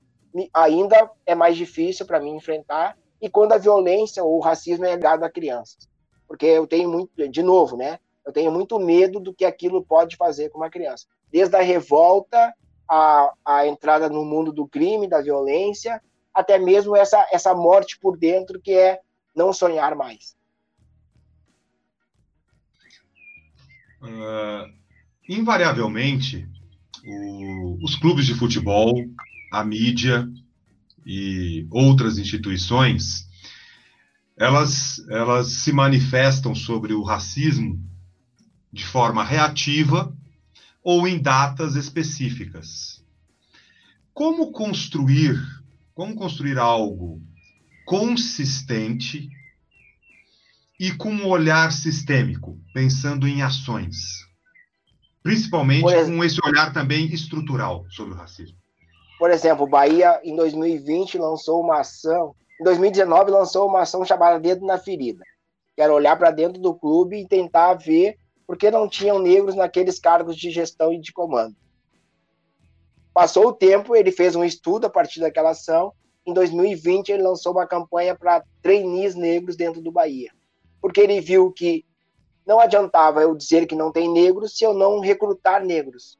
ainda é mais difícil para mim enfrentar, e quando a violência ou o racismo é ligado a crianças. Porque eu tenho muito, de novo, né? Eu tenho muito medo do que aquilo pode fazer com uma criança. Desde a revolta, a, a entrada no mundo do crime, da violência, até mesmo essa, essa morte por dentro, que é não sonhar mais. Uh, invariavelmente, o, os clubes de futebol a mídia e outras instituições elas, elas se manifestam sobre o racismo de forma reativa ou em datas específicas. Como construir, como construir algo consistente e com um olhar sistêmico, pensando em ações, principalmente com esse olhar também estrutural sobre o racismo. Por exemplo, o Bahia em 2020 lançou uma ação, em 2019 lançou uma ação chamada Dedo na Ferida, que era olhar para dentro do clube e tentar ver por que não tinham negros naqueles cargos de gestão e de comando. Passou o tempo, ele fez um estudo a partir daquela ação. Em 2020, ele lançou uma campanha para trainees negros dentro do Bahia, porque ele viu que não adiantava eu dizer que não tem negros se eu não recrutar negros.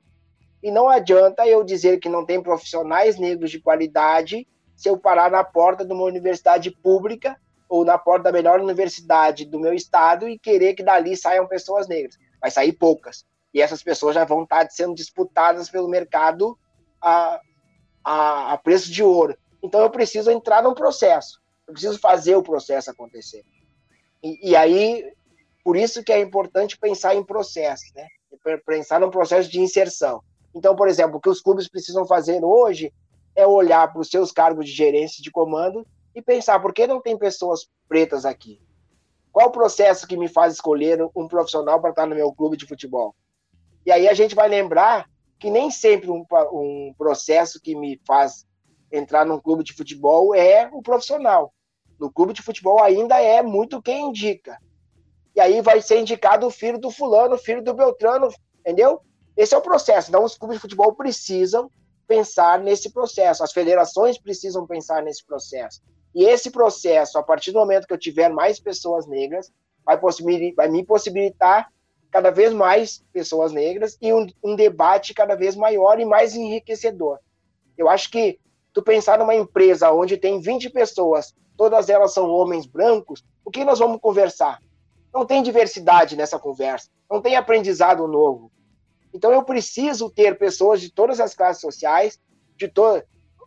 E não adianta eu dizer que não tem profissionais negros de qualidade se eu parar na porta de uma universidade pública ou na porta da melhor universidade do meu estado e querer que dali saiam pessoas negras. Vai sair poucas. E essas pessoas já vão estar sendo disputadas pelo mercado a, a, a preço de ouro. Então eu preciso entrar num processo. Eu preciso fazer o processo acontecer. E, e aí, por isso que é importante pensar em processo, né? Pensar num processo de inserção. Então, por exemplo, o que os clubes precisam fazer hoje é olhar para os seus cargos de gerência de comando e pensar por que não tem pessoas pretas aqui? Qual o processo que me faz escolher um profissional para estar no meu clube de futebol? E aí a gente vai lembrar que nem sempre um, um processo que me faz entrar num clube de futebol é o profissional. No clube de futebol ainda é muito quem indica. E aí vai ser indicado o filho do fulano, o filho do Beltrano, entendeu? Esse é o processo. Então os clubes de futebol precisam pensar nesse processo, as federações precisam pensar nesse processo. E esse processo, a partir do momento que eu tiver mais pessoas negras, vai, vai me possibilitar cada vez mais pessoas negras e um, um, debate cada vez maior e mais enriquecedor. Eu acho que tu pensar numa empresa onde tem 20 pessoas, todas elas são homens brancos, o que nós vamos conversar? Não tem diversidade nessa conversa, não tem aprendizado novo. Então eu preciso ter pessoas de todas as classes sociais, de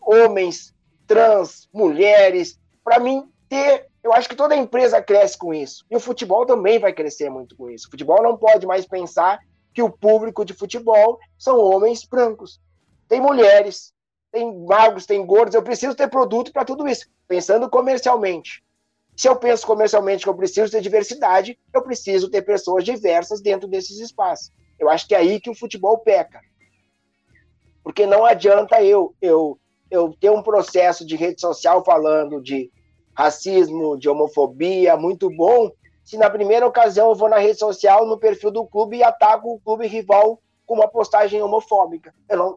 homens, trans, mulheres, para mim ter. Eu acho que toda empresa cresce com isso. E o futebol também vai crescer muito com isso. O futebol não pode mais pensar que o público de futebol são homens brancos. Tem mulheres, tem magos, tem gordos. Eu preciso ter produto para tudo isso. Pensando comercialmente. Se eu penso comercialmente que eu preciso ter diversidade, eu preciso ter pessoas diversas dentro desses espaços. Eu acho que é aí que o futebol peca. Porque não adianta eu, eu, eu ter um processo de rede social falando de racismo, de homofobia, muito bom, se na primeira ocasião eu vou na rede social, no perfil do clube e ataco o clube rival com uma postagem homofóbica. Não,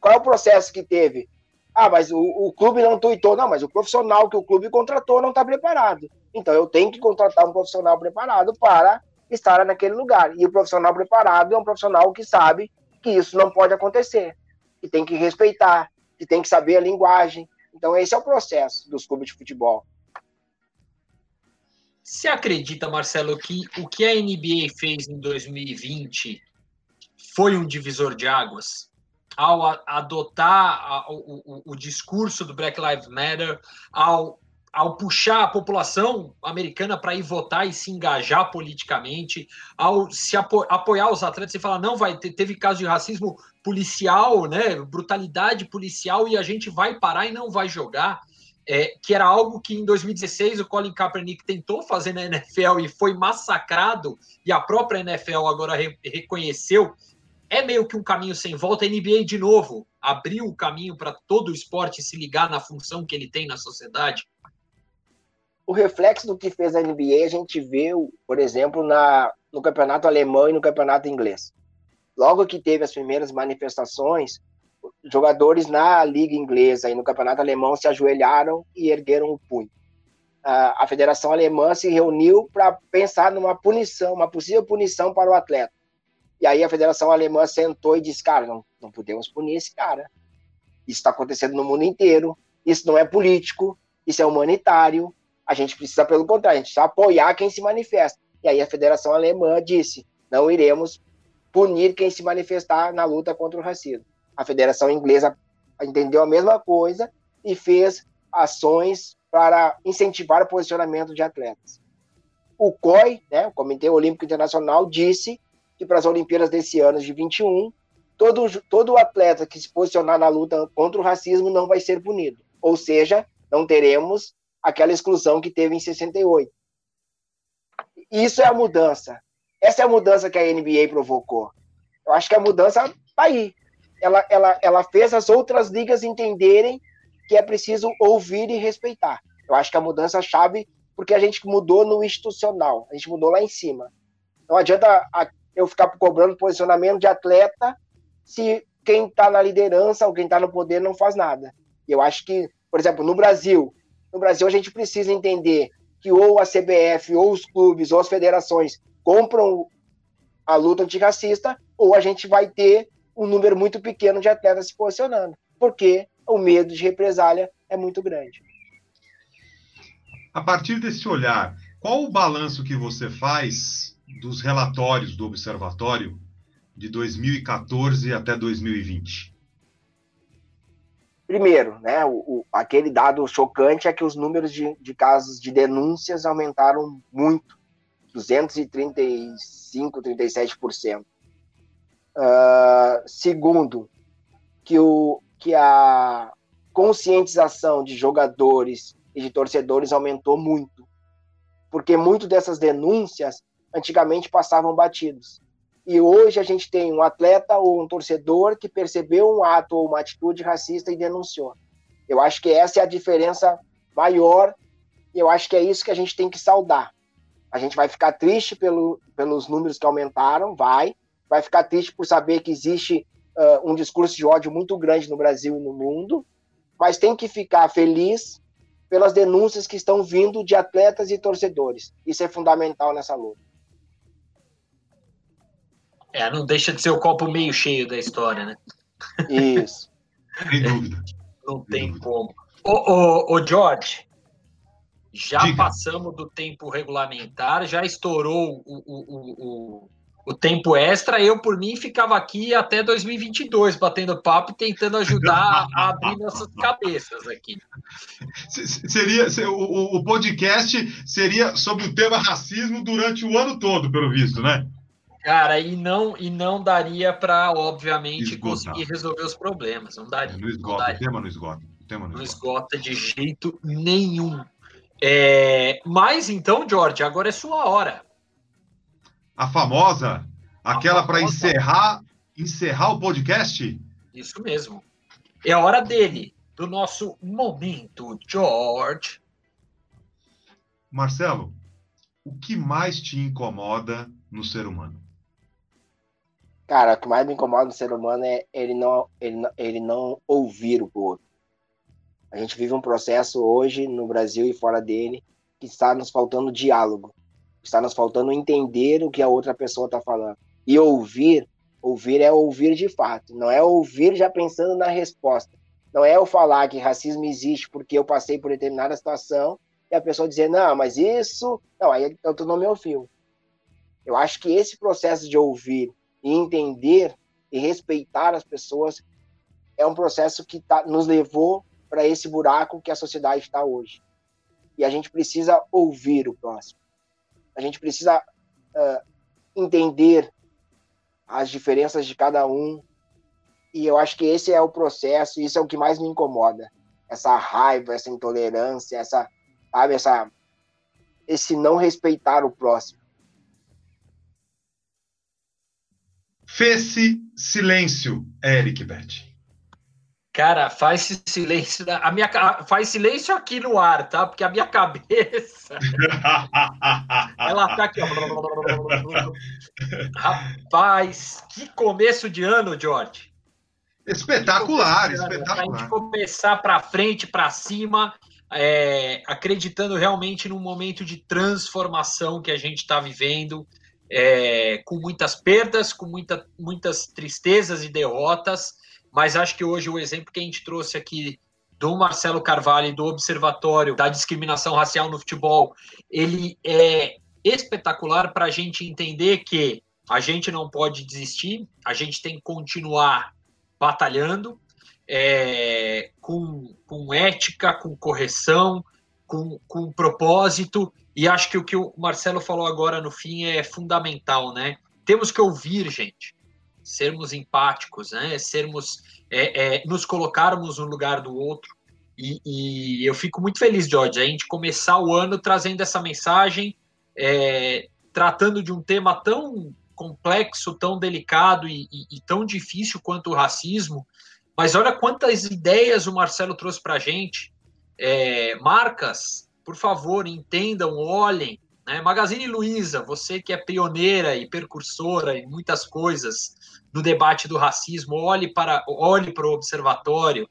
qual é o processo que teve? Ah, mas o, o clube não tuitou. Não, mas o profissional que o clube contratou não está preparado. Então eu tenho que contratar um profissional preparado para estar naquele lugar. E o profissional preparado é um profissional que sabe que isso não pode acontecer, que tem que respeitar, que tem que saber a linguagem. Então, esse é o processo dos clubes de futebol. Você acredita, Marcelo, que o que a NBA fez em 2020 foi um divisor de águas? Ao adotar o, o, o discurso do Black Lives Matter, ao ao puxar a população americana para ir votar e se engajar politicamente, ao se apo apoiar os atletas e falar não vai teve caso de racismo policial, né, brutalidade policial e a gente vai parar e não vai jogar, é, que era algo que em 2016 o Colin Kaepernick tentou fazer na NFL e foi massacrado e a própria NFL agora re reconheceu. É meio que um caminho sem volta. A NBA de novo abriu o caminho para todo o esporte se ligar na função que ele tem na sociedade o reflexo do que fez a NBA a gente vê, por exemplo, na, no campeonato alemão e no campeonato inglês. Logo que teve as primeiras manifestações, jogadores na liga inglesa e no campeonato alemão se ajoelharam e ergueram o punho. A, a federação alemã se reuniu para pensar numa punição, uma possível punição para o atleta. E aí a federação alemã sentou e disse: cara, não, não podemos punir esse cara. Isso está acontecendo no mundo inteiro. Isso não é político. Isso é humanitário a gente precisa, pelo contrário, a gente precisa apoiar quem se manifesta. E aí a Federação Alemã disse: não iremos punir quem se manifestar na luta contra o racismo. A Federação Inglesa entendeu a mesma coisa e fez ações para incentivar o posicionamento de atletas. O COI, né, o Comitê Olímpico Internacional, disse que para as Olimpíadas desse ano de 21, todo, todo atleta que se posicionar na luta contra o racismo não vai ser punido. Ou seja, não teremos aquela exclusão que teve em 68. Isso é a mudança. Essa é a mudança que a NBA provocou. Eu acho que a mudança está aí. Ela, ela, ela fez as outras ligas entenderem que é preciso ouvir e respeitar. Eu acho que a mudança chave porque a gente mudou no institucional, a gente mudou lá em cima. Não adianta eu ficar cobrando posicionamento de atleta se quem está na liderança ou quem está no poder não faz nada. Eu acho que, por exemplo, no Brasil, no Brasil a gente precisa entender que ou a CBF, ou os clubes, ou as federações compram a luta antirracista, ou a gente vai ter um número muito pequeno de atletas se posicionando, porque o medo de represália é muito grande. A partir desse olhar, qual o balanço que você faz dos relatórios do observatório de 2014 até 2020? Primeiro, né, o, o, aquele dado chocante é que os números de, de casos de denúncias aumentaram muito, 235, 37%. Uh, segundo, que, o, que a conscientização de jogadores e de torcedores aumentou muito, porque muito dessas denúncias antigamente passavam batidos. E hoje a gente tem um atleta ou um torcedor que percebeu um ato ou uma atitude racista e denunciou. Eu acho que essa é a diferença maior. E eu acho que é isso que a gente tem que saudar. A gente vai ficar triste pelo, pelos números que aumentaram, vai. Vai ficar triste por saber que existe uh, um discurso de ódio muito grande no Brasil e no mundo. Mas tem que ficar feliz pelas denúncias que estão vindo de atletas e torcedores. Isso é fundamental nessa luta. É, não deixa de ser o copo meio cheio da história, né? Isso. Sem dúvida. Não tem dúvida. como. Ô, ô, ô, George, já Diga. passamos do tempo regulamentar, já estourou o, o, o, o, tempo extra. Eu, por mim, ficava aqui até 2022, batendo papo e tentando ajudar a abrir nossas cabeças aqui. Seria, o, o podcast seria sobre o tema racismo durante o ano todo, pelo visto, né? Cara, e não, e não daria para, obviamente, conseguir resolver os problemas. Não daria. Não esgota, não daria. o tema não esgota. O tema não, não esgota. de jeito nenhum. É, mas então, George, agora é sua hora. A famosa, aquela para encerrar, encerrar o podcast? Isso mesmo. É a hora dele, do nosso momento, George. Marcelo, o que mais te incomoda no ser humano? Cara, o que mais me incomoda no ser humano é ele não, ele não, ele não ouvir o outro. A gente vive um processo hoje no Brasil e fora dele que está nos faltando diálogo, está nos faltando entender o que a outra pessoa está falando. E ouvir, ouvir é ouvir de fato, não é ouvir já pensando na resposta. Não é eu falar que racismo existe porque eu passei por determinada situação e a pessoa dizer, não, mas isso. Não, aí tô no meu fio. Eu acho que esse processo de ouvir entender e respeitar as pessoas é um processo que tá, nos levou para esse buraco que a sociedade está hoje. E a gente precisa ouvir o próximo. A gente precisa uh, entender as diferenças de cada um. E eu acho que esse é o processo, isso é o que mais me incomoda. Essa raiva, essa intolerância, essa, sabe, essa, esse não respeitar o próximo. Fez-se silêncio, Eric Beth. Cara, faz silêncio. A minha, faz silêncio aqui no ar, tá? Porque a minha cabeça. ela tá aqui, ó. Rapaz, que começo de ano, George. Espetacular, espetacular. A gente começar para frente, para cima, é, acreditando realmente num momento de transformação que a gente está vivendo é, com muitas perdas, com muita, muitas tristezas e derrotas, mas acho que hoje o exemplo que a gente trouxe aqui do Marcelo Carvalho e do Observatório da Discriminação Racial no Futebol, ele é espetacular para a gente entender que a gente não pode desistir, a gente tem que continuar batalhando é, com, com ética, com correção, com, com propósito, e acho que o que o Marcelo falou agora no fim é fundamental, né? Temos que ouvir, gente, sermos empáticos, né? Sermos, é, é, nos colocarmos no lugar do outro. E, e, eu fico muito feliz, George, a gente começar o ano trazendo essa mensagem, é, tratando de um tema tão complexo, tão delicado e, e, e, tão difícil quanto o racismo. Mas olha quantas ideias o Marcelo trouxe para a gente. É, marcas, por favor, entendam, olhem. Né? Magazine Luiza, você que é pioneira e percursora em muitas coisas no debate do racismo, olhe para, olhe para o observatório,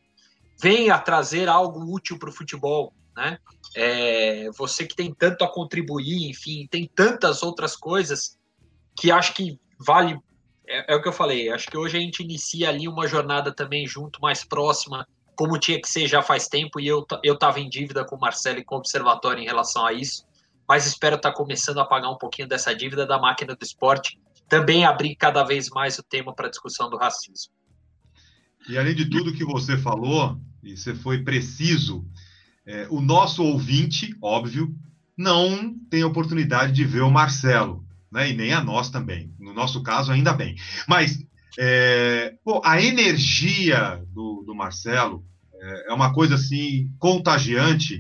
venha trazer algo útil para o futebol. Né? É, você que tem tanto a contribuir, enfim, tem tantas outras coisas que acho que vale. É, é, o que eu falei, acho que hoje a gente inicia ali uma jornada também junto, mais próxima, como tinha que ser já faz tempo, e eu estava em dívida com o Marcelo e com o Observatório em relação a isso, mas espero estar tá começando a pagar um pouquinho dessa dívida da máquina do esporte, também abrir cada vez mais o tema para discussão do racismo. E além de tudo que você falou, e você foi preciso, é, o nosso ouvinte, óbvio, não tem oportunidade de ver o Marcelo né? E nem a nós também. No nosso caso, ainda bem. Mas é, pô, a energia do, do Marcelo é, é uma coisa assim contagiante,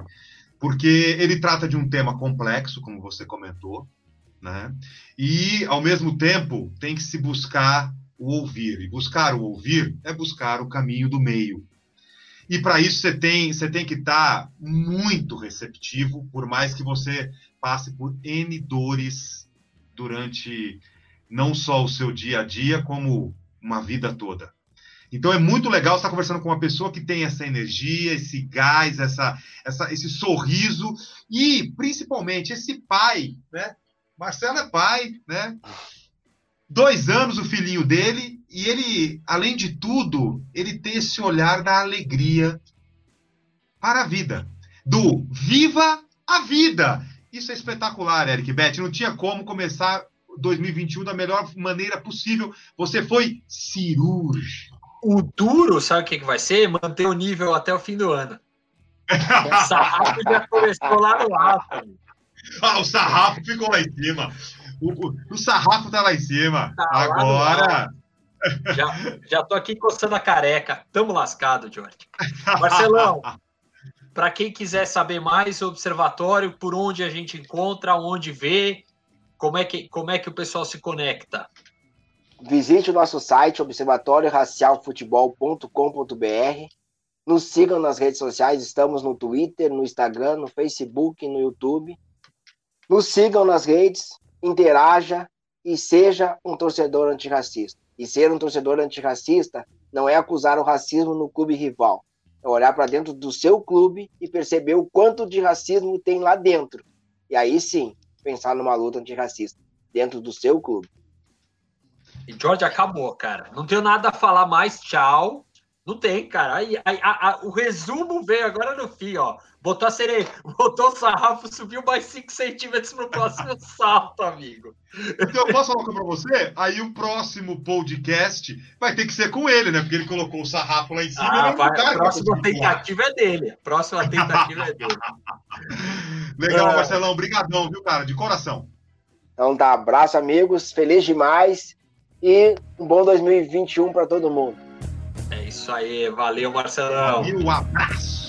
porque ele trata de um tema complexo, como você comentou, né? E ao mesmo tempo tem que se buscar o ouvir. E buscar o ouvir é buscar o caminho do meio. E para isso você tem, você tem que estar tá muito receptivo, por mais que você passe por N dores durante não só o seu dia a dia, como uma vida toda. Então é muito legal estar conversando com uma pessoa que tem essa energia, esse gás, essa, essa, esse sorriso e principalmente esse pai, né? Marcelo é pai, né? Dois anos o filhinho dele e ele, além de tudo, ele tem esse olhar da alegria para a vida, do viva a vida. Isso é espetacular, Eric Beth. Não tinha como começar 2021 da melhor maneira possível. Você foi cirúrgico. O duro, sabe o que, que vai ser? Manter o nível até o fim do ano. O sarrafo já começou lá no alto. Ah, o sarrafo ficou lá em cima. O, o, o sarrafo tá lá em cima. Tá Agora. Já, já tô aqui coçando a careca. Tamo lascado, George. Marcelão, para quem quiser saber mais observatório, por onde a gente encontra, onde vê, como é que, como é que o pessoal se conecta? Visite o nosso site observatórioracialfutebol.com.br. Nos sigam nas redes sociais, estamos no Twitter, no Instagram, no Facebook, no YouTube. Nos sigam nas redes, interaja e seja um torcedor antirracista. E ser um torcedor antirracista não é acusar o racismo no clube rival, é olhar para dentro do seu clube e perceber o quanto de racismo tem lá dentro. E aí sim, pensar numa luta antirracista dentro do seu clube. E George acabou, cara. Não tenho nada a falar mais. Tchau. Não tem, cara. Aí, aí a, a, o resumo veio agora no fim, ó. Botou a sereia, botou o sarrafo, subiu mais 5 centímetros no próximo salto, amigo. Então, eu posso falar uma coisa pra você? Aí o próximo podcast vai ter que ser com ele, né? Porque ele colocou o sarrafo lá em cima. Ah, vai, a próxima tentativa é dele. A próxima tentativa é dele. Legal, é... Marcelão. Obrigadão, viu, cara? De coração. Então tá, abraço, amigos. Feliz demais. E um bom 2021 para todo mundo. É isso aí, valeu, Marcelão. E um abraço.